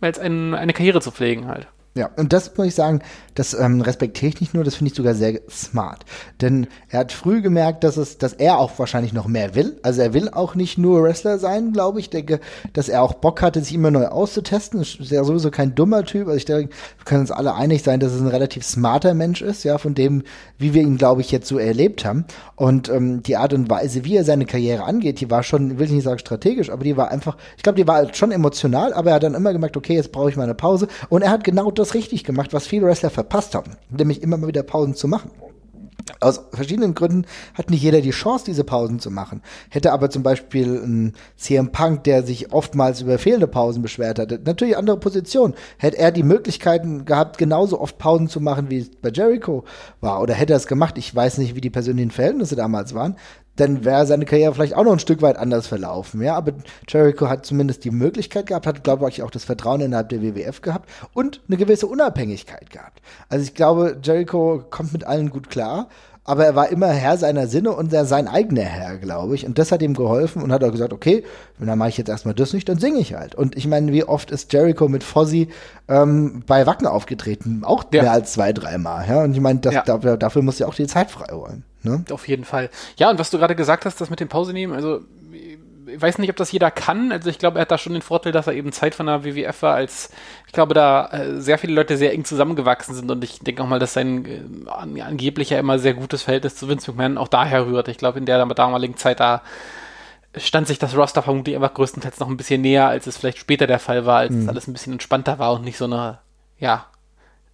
mehr als ein, eine Karriere zu pflegen halt. Ja, und das muss ich sagen, das ähm, respektiere ich nicht nur, das finde ich sogar sehr smart. Denn er hat früh gemerkt, dass es, dass er auch wahrscheinlich noch mehr will. Also er will auch nicht nur Wrestler sein, glaube ich. Ich denke, dass er auch Bock hatte, sich immer neu auszutesten. Ist ja sowieso kein dummer Typ. Also ich denke, wir können uns alle einig sein, dass es ein relativ smarter Mensch ist, ja, von dem, wie wir ihn, glaube ich, jetzt so erlebt haben. Und ähm, die Art und Weise, wie er seine Karriere angeht, die war schon, will ich nicht sagen strategisch, aber die war einfach, ich glaube, die war schon emotional, aber er hat dann immer gemerkt, okay, jetzt brauche ich mal eine Pause. Und er hat genau das richtig gemacht, was viele Wrestler verpasst haben, nämlich immer mal wieder Pausen zu machen. Aus verschiedenen Gründen hat nicht jeder die Chance, diese Pausen zu machen. Hätte aber zum Beispiel ein CM Punk, der sich oftmals über fehlende Pausen beschwert hatte, natürlich andere Position. Hätte er die Möglichkeiten gehabt, genauso oft Pausen zu machen, wie es bei Jericho war, oder hätte er es gemacht, ich weiß nicht, wie die persönlichen Verhältnisse damals waren, dann wäre seine Karriere vielleicht auch noch ein Stück weit anders verlaufen. Ja, aber Jericho hat zumindest die Möglichkeit gehabt, hat, glaube ich, auch das Vertrauen innerhalb der WWF gehabt und eine gewisse Unabhängigkeit gehabt. Also ich glaube, Jericho kommt mit allen gut klar, aber er war immer Herr seiner Sinne und er sein eigener Herr, glaube ich. Und das hat ihm geholfen und hat auch gesagt, okay, dann mache ich jetzt erstmal das nicht, dann singe ich halt. Und ich meine, wie oft ist Jericho mit Fozzy ähm, bei Wacken aufgetreten? Auch ja. mehr als zwei, dreimal. Ja? Und ich meine, ja. dafür, dafür muss ja auch die Zeit frei holen. Ne? Auf jeden Fall. Ja, und was du gerade gesagt hast, das mit dem Pause nehmen, also weiß nicht, ob das jeder kann. Also ich glaube, er hat da schon den Vorteil, dass er eben Zeit von der WWF war, als ich glaube, da äh, sehr viele Leute sehr eng zusammengewachsen sind und ich denke auch mal, dass sein äh, angeblich ja immer sehr gutes Verhältnis zu Vince McMahon auch daher rührt. Ich glaube, in der damaligen Zeit da stand sich das Roster vermutlich einfach größtenteils noch ein bisschen näher, als es vielleicht später der Fall war, als mhm. es alles ein bisschen entspannter war und nicht so eine, ja,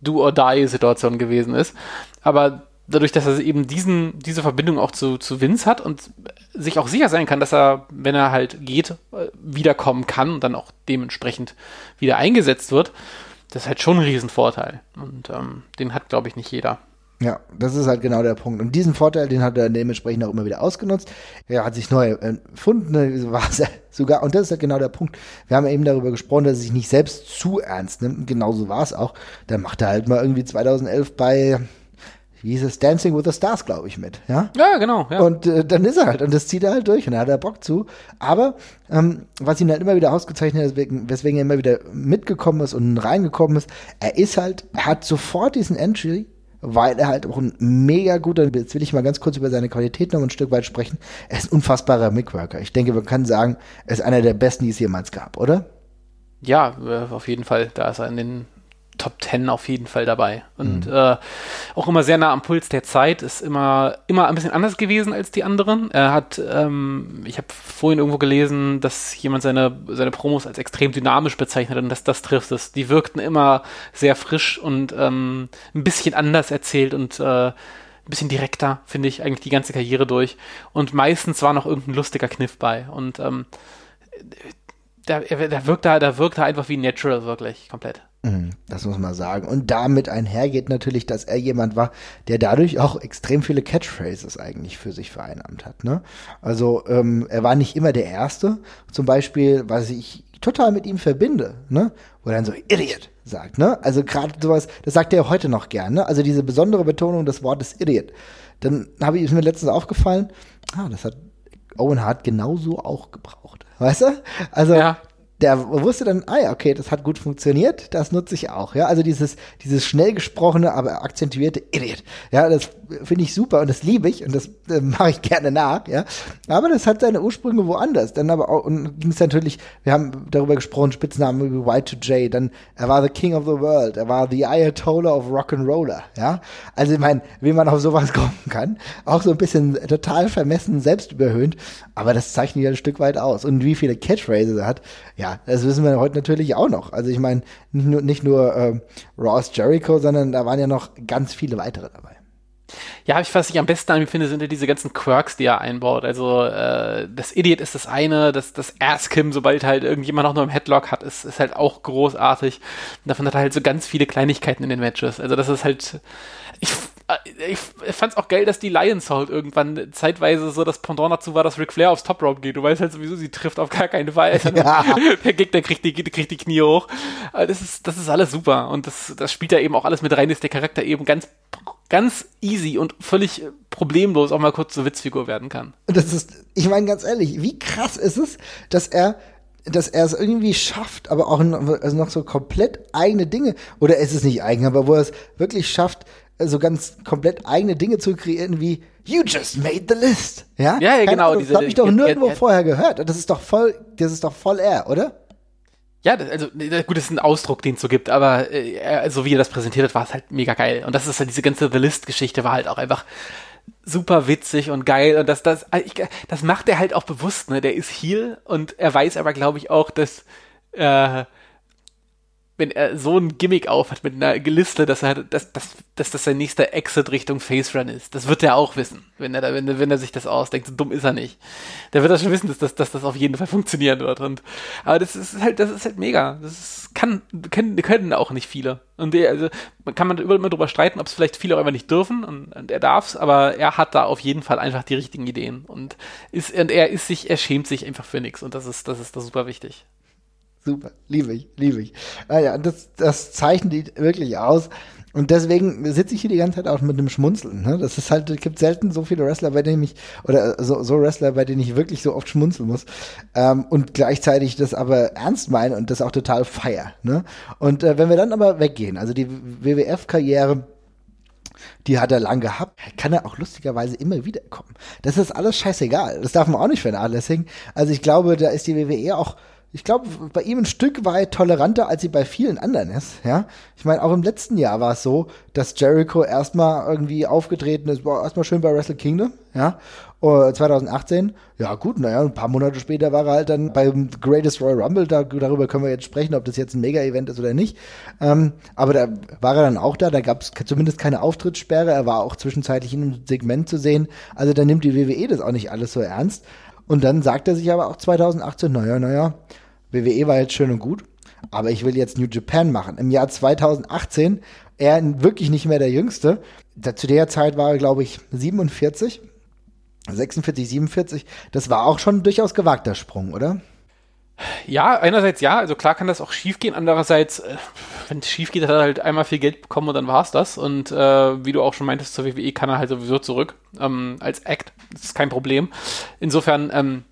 Do-or-Die-Situation gewesen ist. Aber dadurch, dass er eben diesen, diese Verbindung auch zu, zu Vince hat und sich auch sicher sein kann, dass er, wenn er halt geht, äh, wiederkommen kann und dann auch dementsprechend wieder eingesetzt wird, das ist halt schon ein Riesenvorteil. Und ähm, den hat, glaube ich, nicht jeder. Ja, das ist halt genau der Punkt. Und diesen Vorteil, den hat er dementsprechend auch immer wieder ausgenutzt. Er hat sich neu empfunden, [laughs] war sogar, und das ist halt genau der Punkt. Wir haben eben darüber gesprochen, dass er sich nicht selbst zu ernst nimmt. Genauso war es auch. Dann macht er halt mal irgendwie 2011 bei wie hieß es, Dancing with the Stars, glaube ich, mit. Ja, ja genau. Ja. Und äh, dann ist er halt, und das zieht er halt durch und da hat er Bock zu. Aber ähm, was ihn halt immer wieder ausgezeichnet hat, weswegen, weswegen er immer wieder mitgekommen ist und reingekommen ist, er ist halt, er hat sofort diesen Entry, weil er halt auch ein mega guter, jetzt will ich mal ganz kurz über seine Qualität noch ein Stück weit sprechen, er ist ein unfassbarer Mickworker. Ich denke, man kann sagen, er ist einer der besten, die es jemals gab, oder? Ja, äh, auf jeden Fall. Da ist er in den Top 10 auf jeden Fall dabei. Und mhm. äh, auch immer sehr nah am Puls der Zeit, ist immer, immer ein bisschen anders gewesen als die anderen. Er hat, ähm, ich habe vorhin irgendwo gelesen, dass jemand seine, seine Promos als extrem dynamisch bezeichnet und dass das trifft es. Die wirkten immer sehr frisch und ähm, ein bisschen anders erzählt und äh, ein bisschen direkter, finde ich, eigentlich die ganze Karriere durch. Und meistens war noch irgendein lustiger Kniff bei. Und ähm, der, der, wirkt da, der wirkt da einfach wie natural, wirklich, komplett. Mhm, das muss man sagen. Und damit einhergeht natürlich, dass er jemand war, der dadurch auch extrem viele Catchphrases eigentlich für sich vereinnahmt hat. Ne? Also ähm, er war nicht immer der Erste. Zum Beispiel, was ich total mit ihm verbinde, ne? wo er dann so Idiot sagt. Ne? Also gerade sowas, das sagt er heute noch gern. Ne? Also diese besondere Betonung des Wortes Idiot. Dann habe ich mir letztens aufgefallen, ah, das hat Owen Hart genauso auch gebraucht. Weißt du? Also ja der wusste dann, ah ja, okay, das hat gut funktioniert, das nutze ich auch. Ja, also dieses, dieses schnell gesprochene, aber akzentuierte Idiot. Ja, das finde ich super und das liebe ich und das äh, mache ich gerne nach. Ja, aber das hat seine Ursprünge woanders. Dann aber auch, und ging es natürlich, wir haben darüber gesprochen, Spitznamen wie Y2J, dann er war the King of the World, er war the Ayatollah of Rock'n'Roller. Ja, also ich meine, wie man auf sowas [laughs] kommen kann, auch so ein bisschen total vermessen, selbstüberhöhend, aber das zeichnet ja ein Stück weit aus. Und wie viele Catchphrases er hat, ja, das wissen wir heute natürlich auch noch. Also ich meine, nicht nur, nicht nur äh, Ross Jericho, sondern da waren ja noch ganz viele weitere dabei. Ja, ich, was ich am besten an ihm finde, sind ja diese ganzen Quirks, die er einbaut. Also äh, das Idiot ist das eine, das, das Ask-Him, sobald halt irgendjemand noch nur im Headlock hat, ist, ist halt auch großartig. Und davon hat er halt so ganz viele Kleinigkeiten in den Matches. Also das ist halt, ich, ich fand's auch geil, dass die Lions halt irgendwann zeitweise so das Pendant dazu war, dass Ric Flair aufs Top Rope geht. Du weißt halt sowieso, sie trifft auf gar keinen Fall. [laughs] Ja. [laughs] Der Gegner kriegt die, kriegt die Knie hoch. Das ist, das ist alles super. Und das, das spielt ja eben auch alles mit rein, dass der Charakter eben ganz, ganz easy und völlig problemlos auch mal kurz zur Witzfigur werden kann. Das ist, ich meine ganz ehrlich, wie krass ist es, dass er dass er es irgendwie schafft, aber auch noch, also noch so komplett eigene Dinge, oder ist es nicht eigen, aber wo er es wirklich schafft, so ganz komplett eigene Dinge zu kreieren wie You just made the list. Ja, ja, ja genau. Das habe ich doch nirgendwo vorher gehört. Das ist doch voll, das ist doch voll er, oder? Ja, also gut, das ist ein Ausdruck, den es so gibt, aber äh, so wie er das präsentiert hat, war es halt mega geil. Und das ist halt diese ganze The List-Geschichte war halt auch einfach super witzig und geil. Und das, das, ich, das macht er halt auch bewusst, ne? Der ist hier und er weiß aber, glaube ich, auch, dass äh, wenn er so ein Gimmick aufhat mit einer Liste, dass er, dass, dass, dass das sein nächster Exit Richtung Face Run ist. Das wird er auch wissen, wenn er, da, wenn, wenn er sich das ausdenkt. So dumm ist er nicht. Der wird das schon wissen, dass, dass, dass das auf jeden Fall funktionieren wird. Und, aber das ist halt, das ist halt mega. Das ist, kann, können, können auch nicht viele. Und der, also, man kann man immer drüber streiten, ob es vielleicht viele auch einfach nicht dürfen und, und er darf's, aber er hat da auf jeden Fall einfach die richtigen Ideen und ist, und er ist sich, er schämt sich einfach für nichts und das ist, das ist das super wichtig. Super, liebe ich, liebe ich. Ah ja, das, das zeichnet die wirklich aus. Und deswegen sitze ich hier die ganze Zeit auch mit einem Schmunzeln. Ne? Das ist halt, es gibt selten so viele Wrestler, bei denen ich, oder so, so Wrestler, bei denen ich wirklich so oft schmunzeln muss. Ähm, und gleichzeitig das aber ernst meine und das auch total feier. Ne? Und äh, wenn wir dann aber weggehen, also die WWF-Karriere, die hat er lang gehabt, kann er auch lustigerweise immer wieder kommen. Das ist alles scheißegal. Das darf man auch nicht vernachlässigen. Also ich glaube, da ist die WWE auch ich glaube, bei ihm ein Stück weit toleranter, als sie bei vielen anderen ist, ja. Ich meine, auch im letzten Jahr war es so, dass Jericho erstmal irgendwie aufgetreten ist, war erstmal schön bei Wrestle Kingdom, ja. 2018, ja gut, naja, ein paar Monate später war er halt dann beim Greatest Royal Rumble, da, darüber können wir jetzt sprechen, ob das jetzt ein Mega-Event ist oder nicht. Ähm, aber da war er dann auch da, da gab es zumindest keine Auftrittssperre, er war auch zwischenzeitlich in einem Segment zu sehen. Also da nimmt die WWE das auch nicht alles so ernst. Und dann sagt er sich aber auch 2018, naja, naja, WWE war jetzt schön und gut, aber ich will jetzt New Japan machen. Im Jahr 2018, er wirklich nicht mehr der Jüngste. Zu der Zeit war er, glaube ich, 47, 46, 47. Das war auch schon ein durchaus gewagter Sprung, oder? Ja, einerseits ja, also klar kann das auch schief gehen, andererseits, äh, wenn es schief geht, hat er halt einmal viel Geld bekommen und dann war es das. Und äh, wie du auch schon meintest, zur WWE kann er halt sowieso zurück ähm, als Act. Das ist kein Problem. Insofern, ähm,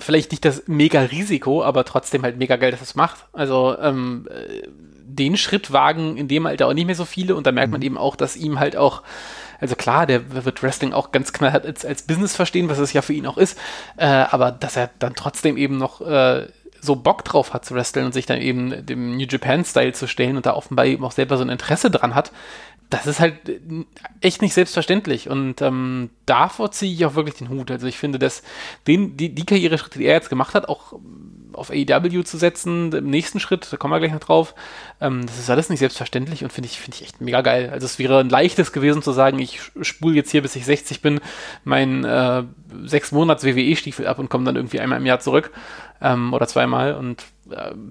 vielleicht nicht das mega Risiko, aber trotzdem halt mega geil, dass es macht. Also ähm, äh, den Schritt wagen in dem Alter auch nicht mehr so viele und da merkt man mhm. eben auch, dass ihm halt auch also klar, der wird Wrestling auch ganz knallhart als, als Business verstehen, was es ja für ihn auch ist, äh, aber dass er dann trotzdem eben noch äh, so Bock drauf hat zu wresteln und sich dann eben dem New Japan-Style zu stellen und da offenbar eben auch selber so ein Interesse dran hat, das ist halt äh, echt nicht selbstverständlich. Und ähm, davor ziehe ich auch wirklich den Hut. Also ich finde, dass den, die, die Karriereschritte, die er jetzt gemacht hat, auch auf AEW zu setzen, im nächsten Schritt, da kommen wir gleich noch drauf, ähm, das ist alles nicht selbstverständlich und finde ich, finde ich echt mega geil. Also es wäre ein leichtes gewesen zu sagen, ich spule jetzt hier, bis ich 60 bin, mein äh, sechs Monats WWE-Stiefel ab und komme dann irgendwie einmal im Jahr zurück ähm, oder zweimal und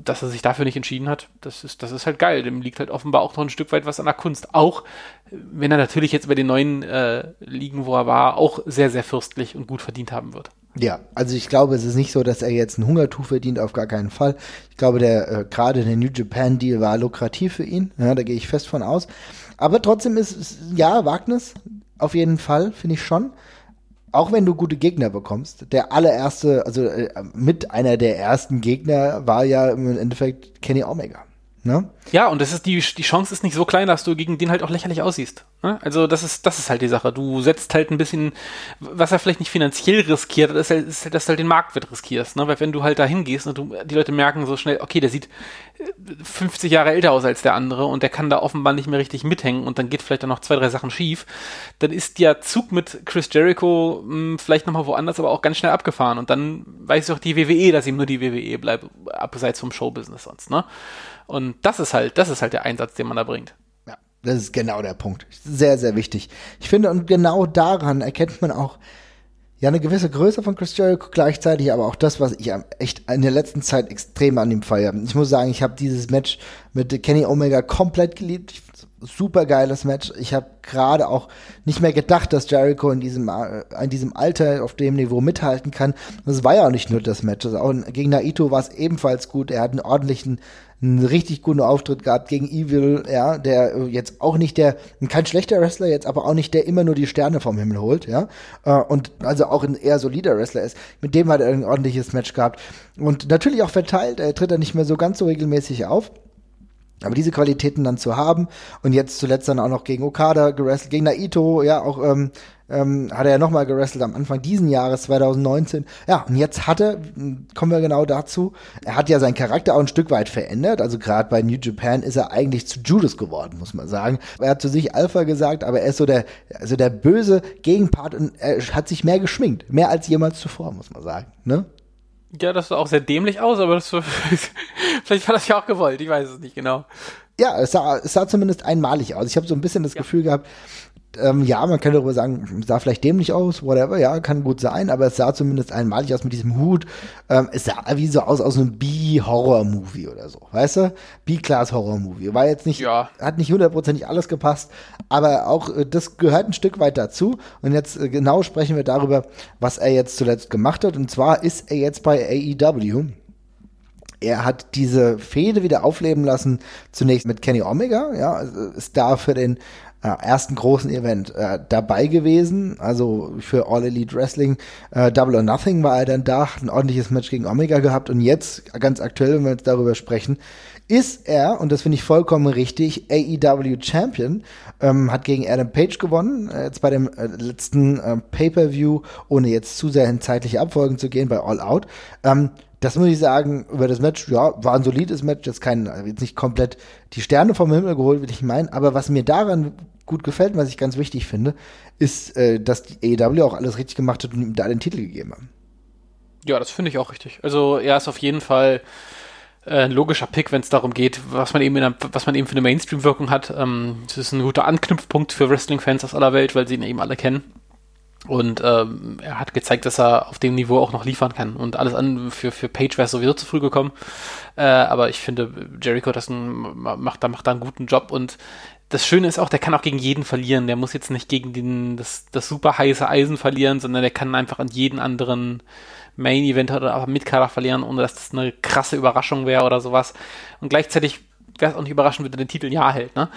dass er sich dafür nicht entschieden hat, das ist, das ist halt geil. Dem liegt halt offenbar auch noch ein Stück weit was an der Kunst. Auch wenn er natürlich jetzt bei den neuen äh, Ligen, wo er war, auch sehr, sehr fürstlich und gut verdient haben wird. Ja, also ich glaube, es ist nicht so, dass er jetzt ein Hungertuch verdient, auf gar keinen Fall. Ich glaube, der äh, gerade der New Japan Deal war lukrativ für ihn, ja, da gehe ich fest von aus. Aber trotzdem ist es, ja, Wagnis, auf jeden Fall, finde ich schon. Auch wenn du gute Gegner bekommst, der allererste, also äh, mit einer der ersten Gegner war ja im Endeffekt Kenny Omega. Ne? Ja, und das ist die, die Chance ist nicht so klein, dass du gegen den halt auch lächerlich aussiehst. Ne? Also das ist, das ist halt die Sache. Du setzt halt ein bisschen, was er vielleicht nicht finanziell riskiert, ist halt, ist halt dass du halt den Marktwert riskierst. Ne? Weil wenn du halt da hingehst und du, die Leute merken so schnell, okay, der sieht 50 Jahre älter aus als der andere und der kann da offenbar nicht mehr richtig mithängen und dann geht vielleicht dann noch zwei, drei Sachen schief, dann ist der Zug mit Chris Jericho mh, hm, vielleicht nochmal woanders, aber auch ganz schnell abgefahren. Und dann weiß auch die WWE, dass ihm nur die WWE bleibt, abseits vom Showbusiness sonst. Ne? Und das ist halt, das ist halt der Einsatz, den man da bringt. Ja, das ist genau der Punkt. Sehr, sehr wichtig. Ich finde, und genau daran erkennt man auch, ja, eine gewisse Größe von Chris Jericho gleichzeitig, aber auch das, was ich echt in der letzten Zeit extrem an ihm feiere. Ich muss sagen, ich habe dieses Match mit Kenny Omega komplett geliebt. Super geiles Match. Ich habe gerade auch nicht mehr gedacht, dass Jericho in diesem, äh, in diesem Alter auf dem Niveau mithalten kann. Das war ja auch nicht nur das Match. Also auch gegen Naito war es ebenfalls gut. Er hat einen ordentlichen, einen richtig guten Auftritt gehabt gegen Evil, ja, der jetzt auch nicht der, kein schlechter Wrestler jetzt, aber auch nicht der immer nur die Sterne vom Himmel holt, ja. Äh, und also auch ein eher solider Wrestler ist. Mit dem hat er ein ordentliches Match gehabt. Und natürlich auch verteilt. Er tritt er nicht mehr so ganz so regelmäßig auf. Aber diese Qualitäten dann zu haben und jetzt zuletzt dann auch noch gegen Okada gerestelt, gegen Naito, ja, auch ähm, ähm, hat er ja nochmal gerestelt am Anfang diesen Jahres 2019. Ja, und jetzt hat er, kommen wir genau dazu, er hat ja seinen Charakter auch ein Stück weit verändert. Also gerade bei New Japan ist er eigentlich zu Judas geworden, muss man sagen. Er hat zu sich Alpha gesagt, aber er ist so der, also der böse Gegenpart und er hat sich mehr geschminkt. Mehr als jemals zuvor, muss man sagen. Ne? Ja, das sah auch sehr dämlich aus, aber das, [laughs] vielleicht war das ja auch gewollt, ich weiß es nicht genau. Ja, es sah, es sah zumindest einmalig aus. Ich habe so ein bisschen das ja. Gefühl gehabt, ähm, ja, man kann darüber sagen, sah vielleicht dämlich aus, whatever, ja, kann gut sein, aber es sah zumindest einmalig aus mit diesem Hut. Ähm, es sah wie so aus aus einem B-Horror-Movie oder so, weißt du? B-Class-Horror-Movie. War jetzt nicht, ja. hat nicht hundertprozentig alles gepasst, aber auch äh, das gehört ein Stück weit dazu. Und jetzt äh, genau sprechen wir darüber, was er jetzt zuletzt gemacht hat. Und zwar ist er jetzt bei AEW. Er hat diese Fehde wieder aufleben lassen, zunächst mit Kenny Omega, ja, also ist da für den äh, ersten großen Event äh, dabei gewesen. Also für All Elite Wrestling äh, Double or Nothing war er dann da, hat ein ordentliches Match gegen Omega gehabt und jetzt, ganz aktuell, wenn wir jetzt darüber sprechen, ist er, und das finde ich vollkommen richtig, AEW Champion, ähm, hat gegen Adam Page gewonnen, äh, jetzt bei dem äh, letzten äh, Pay-Per-View, ohne jetzt zu sehr in zeitliche Abfolgen zu gehen, bei All Out. Ähm, das muss ich sagen, über das Match, ja, war ein solides Match, jetzt kein, jetzt nicht komplett die Sterne vom Himmel geholt, will ich meinen, aber was mir daran gut gefällt, was ich ganz wichtig finde, ist, äh, dass die AEW auch alles richtig gemacht hat und ihm da den Titel gegeben haben. Ja, das finde ich auch richtig. Also er ist auf jeden Fall äh, ein logischer Pick, wenn es darum geht, was man eben in der, was man eben für eine Mainstream-Wirkung hat. Ähm, es ist ein guter Anknüpfpunkt für Wrestling-Fans aus aller Welt, weil sie ihn eben alle kennen. Und ähm, er hat gezeigt, dass er auf dem Niveau auch noch liefern kann. Und alles an für, für Page wäre sowieso zu früh gekommen. Äh, aber ich finde, Jericho das macht, da, macht da einen guten Job. Und das Schöne ist auch, der kann auch gegen jeden verlieren. Der muss jetzt nicht gegen den, das, das super heiße Eisen verlieren, sondern der kann einfach an jeden anderen Main Event oder aber Mitkader verlieren, ohne dass das eine krasse Überraschung wäre oder sowas. Und gleichzeitig wäre es auch nicht überraschend, wenn er den Titel Ja hält. Ne?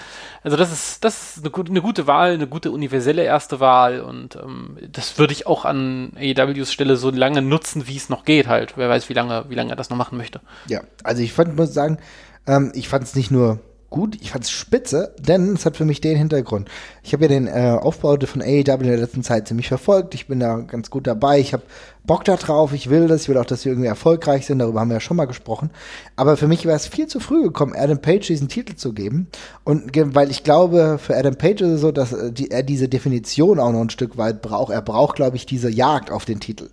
Also das ist, das ist eine, gute, eine gute Wahl, eine gute universelle erste Wahl und ähm, das würde ich auch an AEWs Stelle so lange nutzen, wie es noch geht halt. Wer weiß, wie lange, wie lange er das noch machen möchte. Ja, also ich fand, muss sagen, ähm, ich fand es nicht nur gut, ich fand es spitze, denn es hat für mich den Hintergrund. Ich habe ja den äh, Aufbau von AEW in der letzten Zeit ziemlich verfolgt. Ich bin da ganz gut dabei. Ich habe Bock da drauf. Ich will das. Ich will auch, dass wir irgendwie erfolgreich sind. Darüber haben wir ja schon mal gesprochen. Aber für mich wäre es viel zu früh gekommen, Adam Page diesen Titel zu geben. Und weil ich glaube, für Adam Page ist es so, dass äh, die, er diese Definition auch noch ein Stück weit braucht. Er braucht, glaube ich, diese Jagd auf den Titel.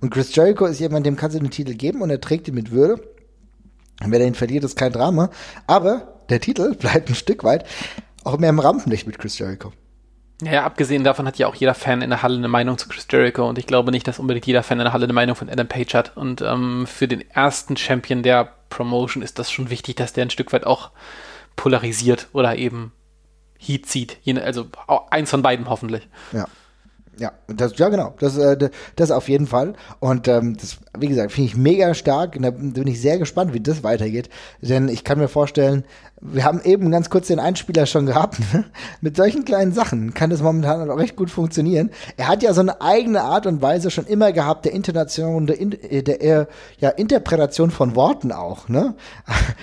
Und Chris Jericho ist jemand, dem kannst du den Titel geben und er trägt ihn mit Würde. Und wer den verliert, ist kein Drama. Aber der Titel bleibt ein Stück weit auch mehr im Rampenlicht mit Chris Jericho. Ja, abgesehen davon hat ja auch jeder Fan in der Halle eine Meinung zu Chris Jericho und ich glaube nicht, dass unbedingt jeder Fan in der Halle eine Meinung von Adam Page hat. Und ähm, für den ersten Champion der Promotion ist das schon wichtig, dass der ein Stück weit auch polarisiert oder eben Heat zieht. Also eins von beiden hoffentlich. Ja. Ja, das, ja genau, das, äh, das auf jeden Fall. Und ähm, das, wie gesagt, finde ich mega stark. Und da bin ich sehr gespannt, wie das weitergeht. Denn ich kann mir vorstellen, wir haben eben ganz kurz den Einspieler schon gehabt. Ne? Mit solchen kleinen Sachen kann das momentan auch recht gut funktionieren. Er hat ja so eine eigene Art und Weise schon immer gehabt, der Internation, der, der, der ja, Interpretation von Worten auch. Ne?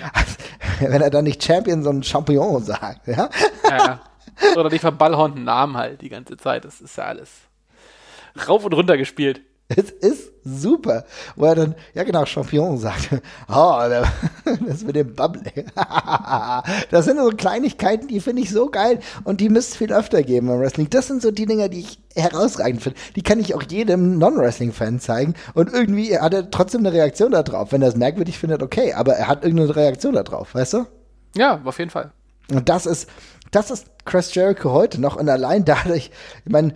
[laughs] Wenn er dann nicht Champion, sondern Champion sagt. Ja. ja. Oder die verballhornten Namen halt die ganze Zeit. Das ist ja alles rauf und runter gespielt. [laughs] Es ist super. Wo er dann, ja genau, Champion sagt. [laughs] Oh, [laughs] das mit dem Bubble. das sind so Kleinigkeiten, die finde ich so geil und die müsste es viel öfter geben im Wrestling. Das sind so die Dinger, die ich herausragend finde. Die kann ich auch jedem Non-Wrestling-Fan zeigen und irgendwie hat er trotzdem eine Reaktion darauf. Wenn er es merkwürdig findet, okay, aber er hat irgendeine Reaktion darauf, weißt du? Ja, auf jeden Fall. Und das ist, das ist Chris Jericho heute noch und allein dadurch, ich meine,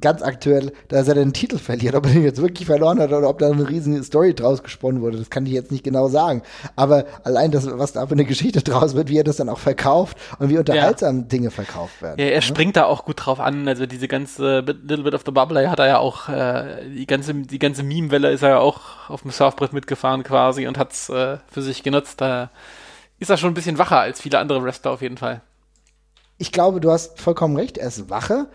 ganz aktuell, dass er den Titel verliert, ob er den jetzt wirklich verloren hat oder ob da eine riesige Story draus gesponnen wurde, das kann ich jetzt nicht genau sagen. Aber allein das, was da für eine Geschichte draus wird, wie er das dann auch verkauft und wie unterhaltsam ja. Dinge verkauft werden. Ja, er ne? springt da auch gut drauf an. Also diese ganze Little Bit of the Bubble, hat er ja auch, äh, die ganze, die ganze Meme-Welle ist er ja auch auf dem Surfbrett mitgefahren quasi und hat's äh, für sich genutzt. Da ist er schon ein bisschen wacher als viele andere Wrestler auf jeden Fall ich glaube, du hast vollkommen recht, er ist wache,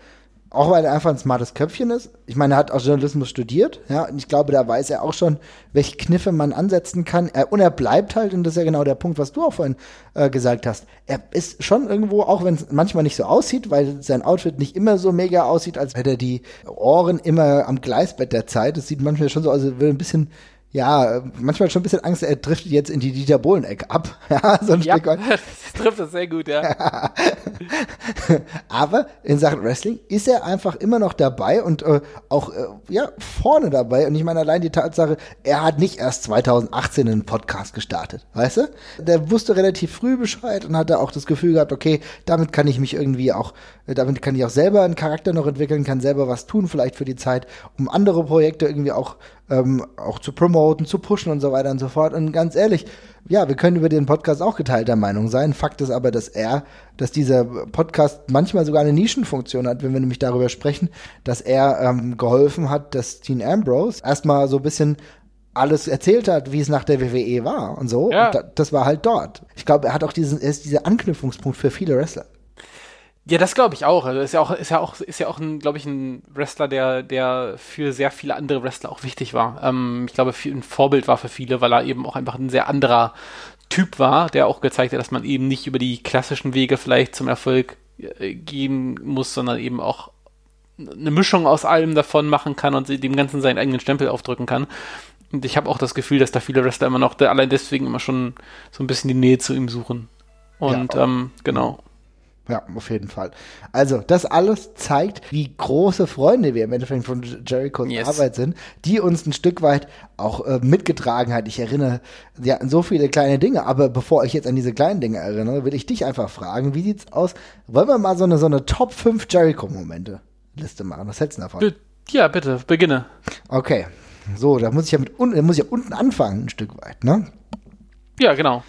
auch weil er einfach ein smartes Köpfchen ist. Ich meine, er hat auch Journalismus studiert, ja, und ich glaube, da weiß er auch schon, welche Kniffe man ansetzen kann. Er, und er bleibt halt, und das ist ja genau der Punkt, was du auch vorhin äh, gesagt hast. Er ist schon irgendwo, auch wenn es manchmal nicht so aussieht, weil sein Outfit nicht immer so mega aussieht, als hätte er die Ohren immer am Gleisbett der Zeit. Es sieht manchmal schon so aus, als würde ein bisschen ja, manchmal schon ein bisschen Angst, er driftet jetzt in die Dieter Bohlen-Ecke ab. [laughs] ja, so ein ja, Stück weit. [laughs] das trifft das sehr gut, ja. [laughs] Aber in Sachen Wrestling ist er einfach immer noch dabei und äh, auch äh, ja, vorne dabei. Und ich meine allein die Tatsache, er hat nicht erst 2018 einen Podcast gestartet, weißt du? Der wusste relativ früh Bescheid und hatte auch das Gefühl gehabt, okay, damit kann ich mich irgendwie auch, äh, damit kann ich auch selber einen Charakter noch entwickeln, kann selber was tun, vielleicht für die Zeit, um andere Projekte irgendwie auch ähm, auch zu promoten, zu pushen und so weiter und so fort. Und ganz ehrlich, ja, wir können über den Podcast auch geteilter Meinung sein. Fakt ist aber, dass er, dass dieser Podcast manchmal sogar eine Nischenfunktion hat, wenn wir nämlich darüber sprechen, dass er ähm, geholfen hat, dass Dean Ambrose erstmal so ein bisschen alles erzählt hat, wie es nach der WWE war und so. Ja. Und da, das war halt dort. Ich glaube, er hat auch diesen, er ist dieser Anknüpfungspunkt für viele Wrestler. Ja, das glaube ich auch. Also ist ja auch, ist ja auch, ist ja auch ein, glaube ich, ein Wrestler, der, der für sehr viele andere Wrestler auch wichtig war. Ähm, ich glaube, ein Vorbild war für viele, weil er eben auch einfach ein sehr anderer Typ war, der auch gezeigt hat, dass man eben nicht über die klassischen Wege vielleicht zum Erfolg äh, gehen muss, sondern eben auch eine Mischung aus allem davon machen kann und dem Ganzen seinen eigenen Stempel aufdrücken kann. Und ich habe auch das Gefühl, dass da viele Wrestler immer noch allein deswegen immer schon so ein bisschen die Nähe zu ihm suchen. Und ja, ähm, genau. Ja, auf jeden Fall. Also, das alles zeigt, wie große Freunde wir im Endeffekt von Jerichos yes. Arbeit sind, die uns ein Stück weit auch äh, mitgetragen hat. Ich erinnere, sie hatten so viele kleine Dinge, aber bevor ich jetzt an diese kleinen Dinge erinnere, will ich dich einfach fragen, wie sieht's aus? Wollen wir mal so eine, so eine Top 5 Jericho-Momente Liste machen? Was hältst du davon? ja, bitte, beginne. Okay. So, da muss ich ja mit da muss ich ja unten anfangen, ein Stück weit, ne? Ja, genau.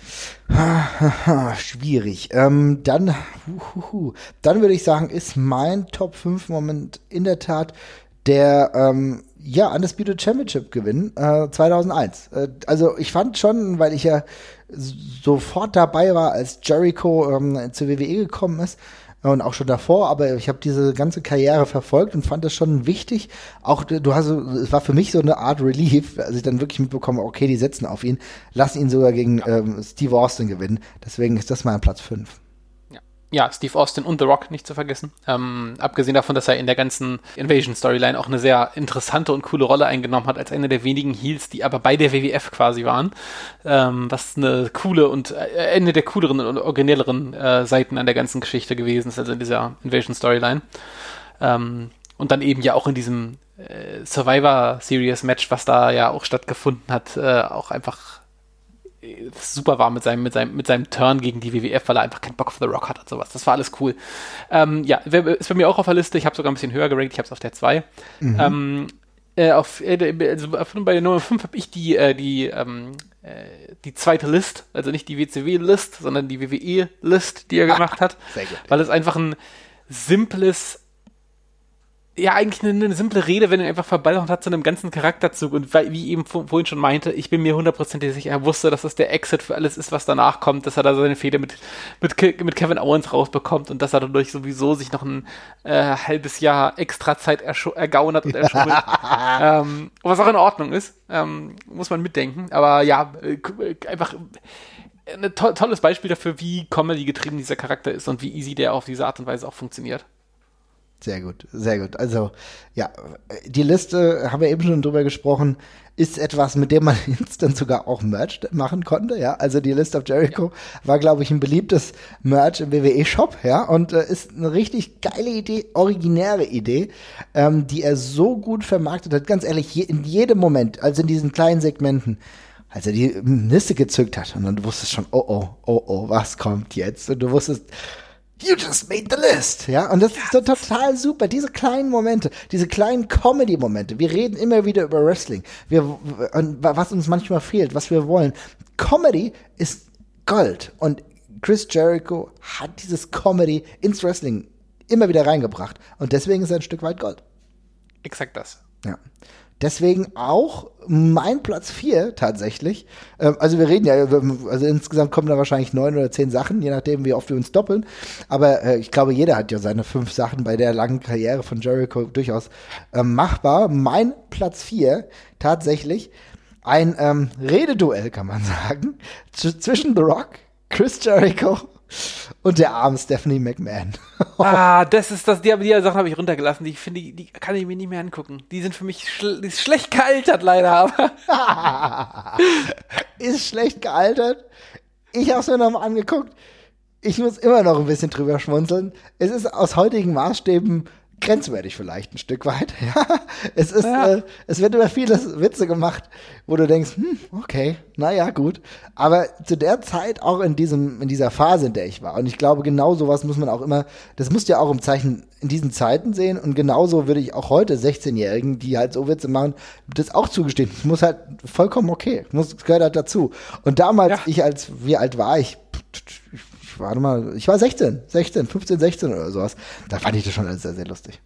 [laughs] Schwierig. Ähm, dann, huhuhu. dann würde ich sagen, ist mein Top 5 Moment in der Tat der ähm, ja, Undisputed Championship Gewinn äh, 2001. Äh, also ich fand schon, weil ich ja sofort dabei war, als Jericho ähm, zur WWE gekommen ist, und auch schon davor, aber ich habe diese ganze Karriere verfolgt und fand das schon wichtig. Auch du hast, es war für mich so eine Art Relief, als ich dann wirklich mitbekomme, okay, die setzen auf ihn, lassen ihn sogar gegen ähm, Steve Austin gewinnen. Deswegen ist das mein Platz 5 ja, Steve Austin und The Rock nicht zu vergessen. Ähm, abgesehen davon, dass er in der ganzen Invasion-Storyline auch eine sehr interessante und coole Rolle eingenommen hat, als einer der wenigen Heels, die aber bei der WWF quasi waren. Ähm, was eine coole und äh, eine der cooleren und originelleren äh, Seiten an der ganzen Geschichte gewesen ist, also in dieser Invasion-Storyline. Ähm, und dann eben ja auch in diesem äh, Survivor Series Match, was da ja auch stattgefunden hat, äh, auch einfach super war mit seinem, mit seinem, mit seinem Turn gegen die WWF, weil er einfach keinen Bock auf The Rock hat und sowas. Das war alles cool. Ähm, ja, ist bei mir auch auf der Liste. Ich habe sogar ein bisschen höher gerankt. Ich habe es auf der 2. Mhm. Ähm, äh, auf, äh, also bei der Nummer 5 habe ich die, äh, die, ähm, äh, die zweite List, also nicht die WCW-List, sondern die WWE-List, die er gemacht hat. Sehr gut. Weil es einfach ein simples ja, eigentlich eine, eine simple Redewendung einfach verballert hat zu einem ganzen Charakterzug und weil, wie eben vorhin schon meinte, ich bin mir hundertprozentig sicher, er wusste, dass das der Exit für alles ist, was danach kommt, dass er da seine Fehde mit, mit, mit Kevin Owens rausbekommt und dass er dadurch sowieso sich noch ein äh, halbes Jahr extra Zeit ergaunert und erschummelt. [laughs] ähm, was auch in Ordnung ist, ähm, muss man mitdenken, aber ja, äh, einfach ein to tolles Beispiel dafür, wie Comedy getrieben dieser Charakter ist und wie easy der auf diese Art und Weise auch funktioniert. Sehr gut, sehr gut. Also, ja, die Liste, haben wir eben schon drüber gesprochen, ist etwas, mit dem man [laughs] instant sogar auch Merch machen konnte, ja. Also die List of Jericho ja. war, glaube ich, ein beliebtes Merch im WWE-Shop, ja, und äh, ist eine richtig geile Idee, originäre Idee, ähm, die er so gut vermarktet hat. Ganz ehrlich, je, in jedem Moment, also in diesen kleinen Segmenten, als er die Liste gezückt hat und dann wusstest schon, oh oh, oh oh, was kommt jetzt? Und du wusstest, You just made the list, ja, und das ist so total super. Diese kleinen Momente, diese kleinen Comedy-Momente. Wir reden immer wieder über Wrestling. Wir, was uns manchmal fehlt, was wir wollen. Comedy ist Gold und Chris Jericho hat dieses Comedy ins Wrestling immer wieder reingebracht und deswegen ist er ein Stück weit Gold. Exakt das. Ja. Deswegen auch mein Platz 4 tatsächlich. Ähm, also wir reden ja, also insgesamt kommen da wahrscheinlich neun oder zehn Sachen, je nachdem, wie oft wir uns doppeln. Aber äh, ich glaube, jeder hat ja seine fünf Sachen bei der langen Karriere von Jericho durchaus äh, machbar. Mein Platz 4 tatsächlich ein ähm, Rededuell, kann man [laughs] sagen, zwischen The Rock, Chris Jericho und der arme Stephanie McMahon. [laughs] ah, das ist das, die, die Sachen habe ich runtergelassen. Die finde die, die kann ich mir nicht mehr angucken. Die sind für mich schl schlecht gealtert, leider. Aber [laughs] ist schlecht gealtert. Ich habe es mir nochmal angeguckt. Ich muss immer noch ein bisschen drüber schmunzeln. Es ist aus heutigen Maßstäben grenzwertig vielleicht ein Stück weit. [laughs] Ja, es ist, ja. äh, es wird über viele Witze gemacht, wo du denkst, hm, okay, naja, gut. Aber zu der Zeit auch in diesem, in dieser Phase, in der ich war. Und ich glaube, genau sowas muss man auch immer, das musst du ja auch im Zeichen in diesen Zeiten sehen. Und genauso würde ich auch heute 16-Jährigen, die halt so Witze machen, das auch zugestehen. Ich muss halt vollkommen okay. Muss, gehört halt dazu. Und damals, ja. ich als, wie alt war ich? Warte mal, ich war 16, 16, 15, 16 oder sowas. Da fand ich das schon alles sehr, sehr lustig.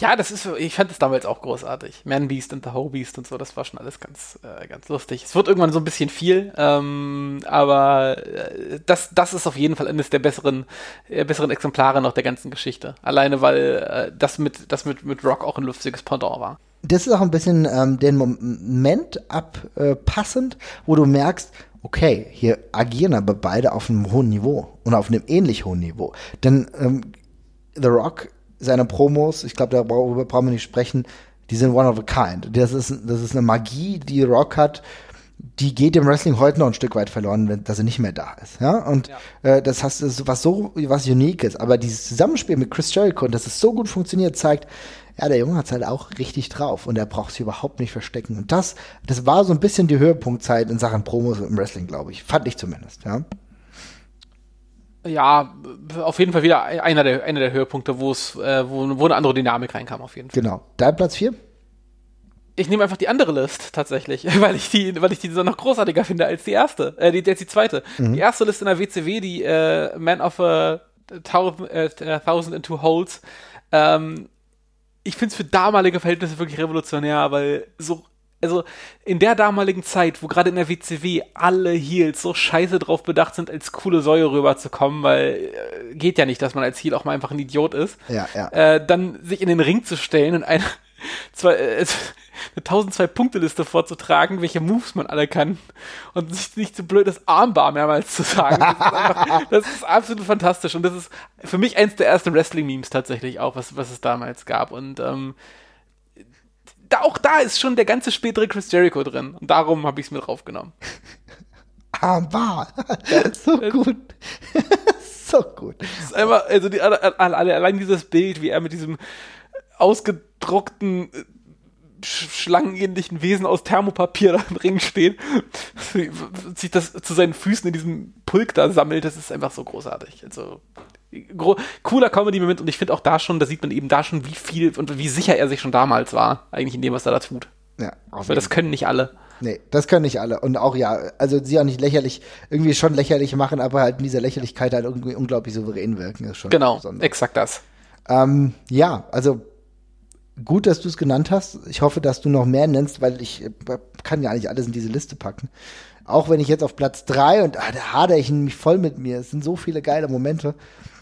Ja, das ist, ich fand es damals auch großartig. Man Beast und The Ho Beast und so, das war schon alles ganz, äh, ganz lustig. Es wird irgendwann so ein bisschen viel, ähm, aber äh, das, das ist auf jeden Fall eines der besseren, äh, besseren Exemplare noch der ganzen Geschichte. Alleine, weil äh, das mit, das mit, mit Rock auch ein lustiges Pendant war. Das ist auch ein bisschen ähm, den Moment abpassend, wo du merkst, okay, hier agieren aber beide auf einem hohen Niveau und auf einem ähnlich hohen Niveau. Denn ähm, The Rock, seine Promos, ich glaube, darüber brauchen wir nicht sprechen, die sind one of a kind. Das ist, das ist eine Magie, die Rock hat, die geht im Wrestling heute noch ein Stück weit verloren, wenn, dass er nicht mehr da ist. Ja, und ja. Äh, das heißt, das ist was so was Uniques. Aber dieses Zusammenspiel mit Chris Jericho und dass es so gut funktioniert, zeigt, ja, der Junge hat's halt auch richtig drauf und er braucht sich überhaupt nicht verstecken. Und das, das war so ein bisschen die Höhepunktzeit in Sachen Promos im Wrestling, glaube ich. Fand ich zumindest, ja. Ja, auf jeden Fall wieder einer der, einer der Höhepunkte, wo es, äh, wo, wo eine andere Dynamik reinkam, auf jeden Fall. Genau. Dein Platz 4? Ich nehme einfach die andere List tatsächlich, [laughs] weil ich die, weil ich die noch großartiger finde als die erste, äh, die, als die zweite. Mhm. Die erste List in der WCW, die äh, Man of a Thousand, äh, Thousand and Two Holes, ähm, ich finde es für damalige Verhältnisse wirklich revolutionär, weil so, also in der damaligen Zeit, wo gerade in der WCW alle Heels so scheiße drauf bedacht sind, als coole Säue rüberzukommen, weil äh, geht ja nicht, dass man als Heel auch mal einfach ein Idiot ist, ja, ja. Äh, dann sich in den Ring zu stellen und eine, zwei, äh, eine 1002-Punkte-Liste vorzutragen, welche Moves man alle kann und sich nicht so blöd das Armbar mehrmals zu sagen. Das ist, einfach, das ist absolut fantastisch und das ist für mich eins der ersten Wrestling-Memes tatsächlich auch, was, was es damals gab und ähm, da, auch da ist schon der ganze spätere Chris Jericho drin und darum habe ich es mir draufgenommen. Armbar, [laughs] [laughs] so gut. so gut. Das ist einfach, also die, allein dieses Bild, wie er mit diesem ausgedruckten schlangenähnlichen Wesen aus Thermopapier da im Ring steht, [laughs] sich das zu seinen Füßen in diesem Pulk da sammelt, das ist einfach so großartig. Also cooler Comedy-Moment und ich finde auch da schon, da sieht man eben da schon, wie viel und wie sicher er sich schon damals war, eigentlich in dem, was er da tut. Ja, Weil das können nicht alle. Nee, das können nicht alle. Und auch ja, also sie auch nicht lächerlich, irgendwie schon lächerlich machen, aber halt in dieser Lächerlichkeit halt irgendwie unglaublich souverän wirken. Ist schon genau, exakt das. Ähm, ja, also gut, dass du es genannt hast. Ich hoffe, dass du noch mehr nennst, weil ich äh, kann ja nicht alles in diese Liste packen. Auch wenn ich jetzt auf Platz drei und ah, da hadere ich mich voll mit mir. Es sind so viele geile Momente.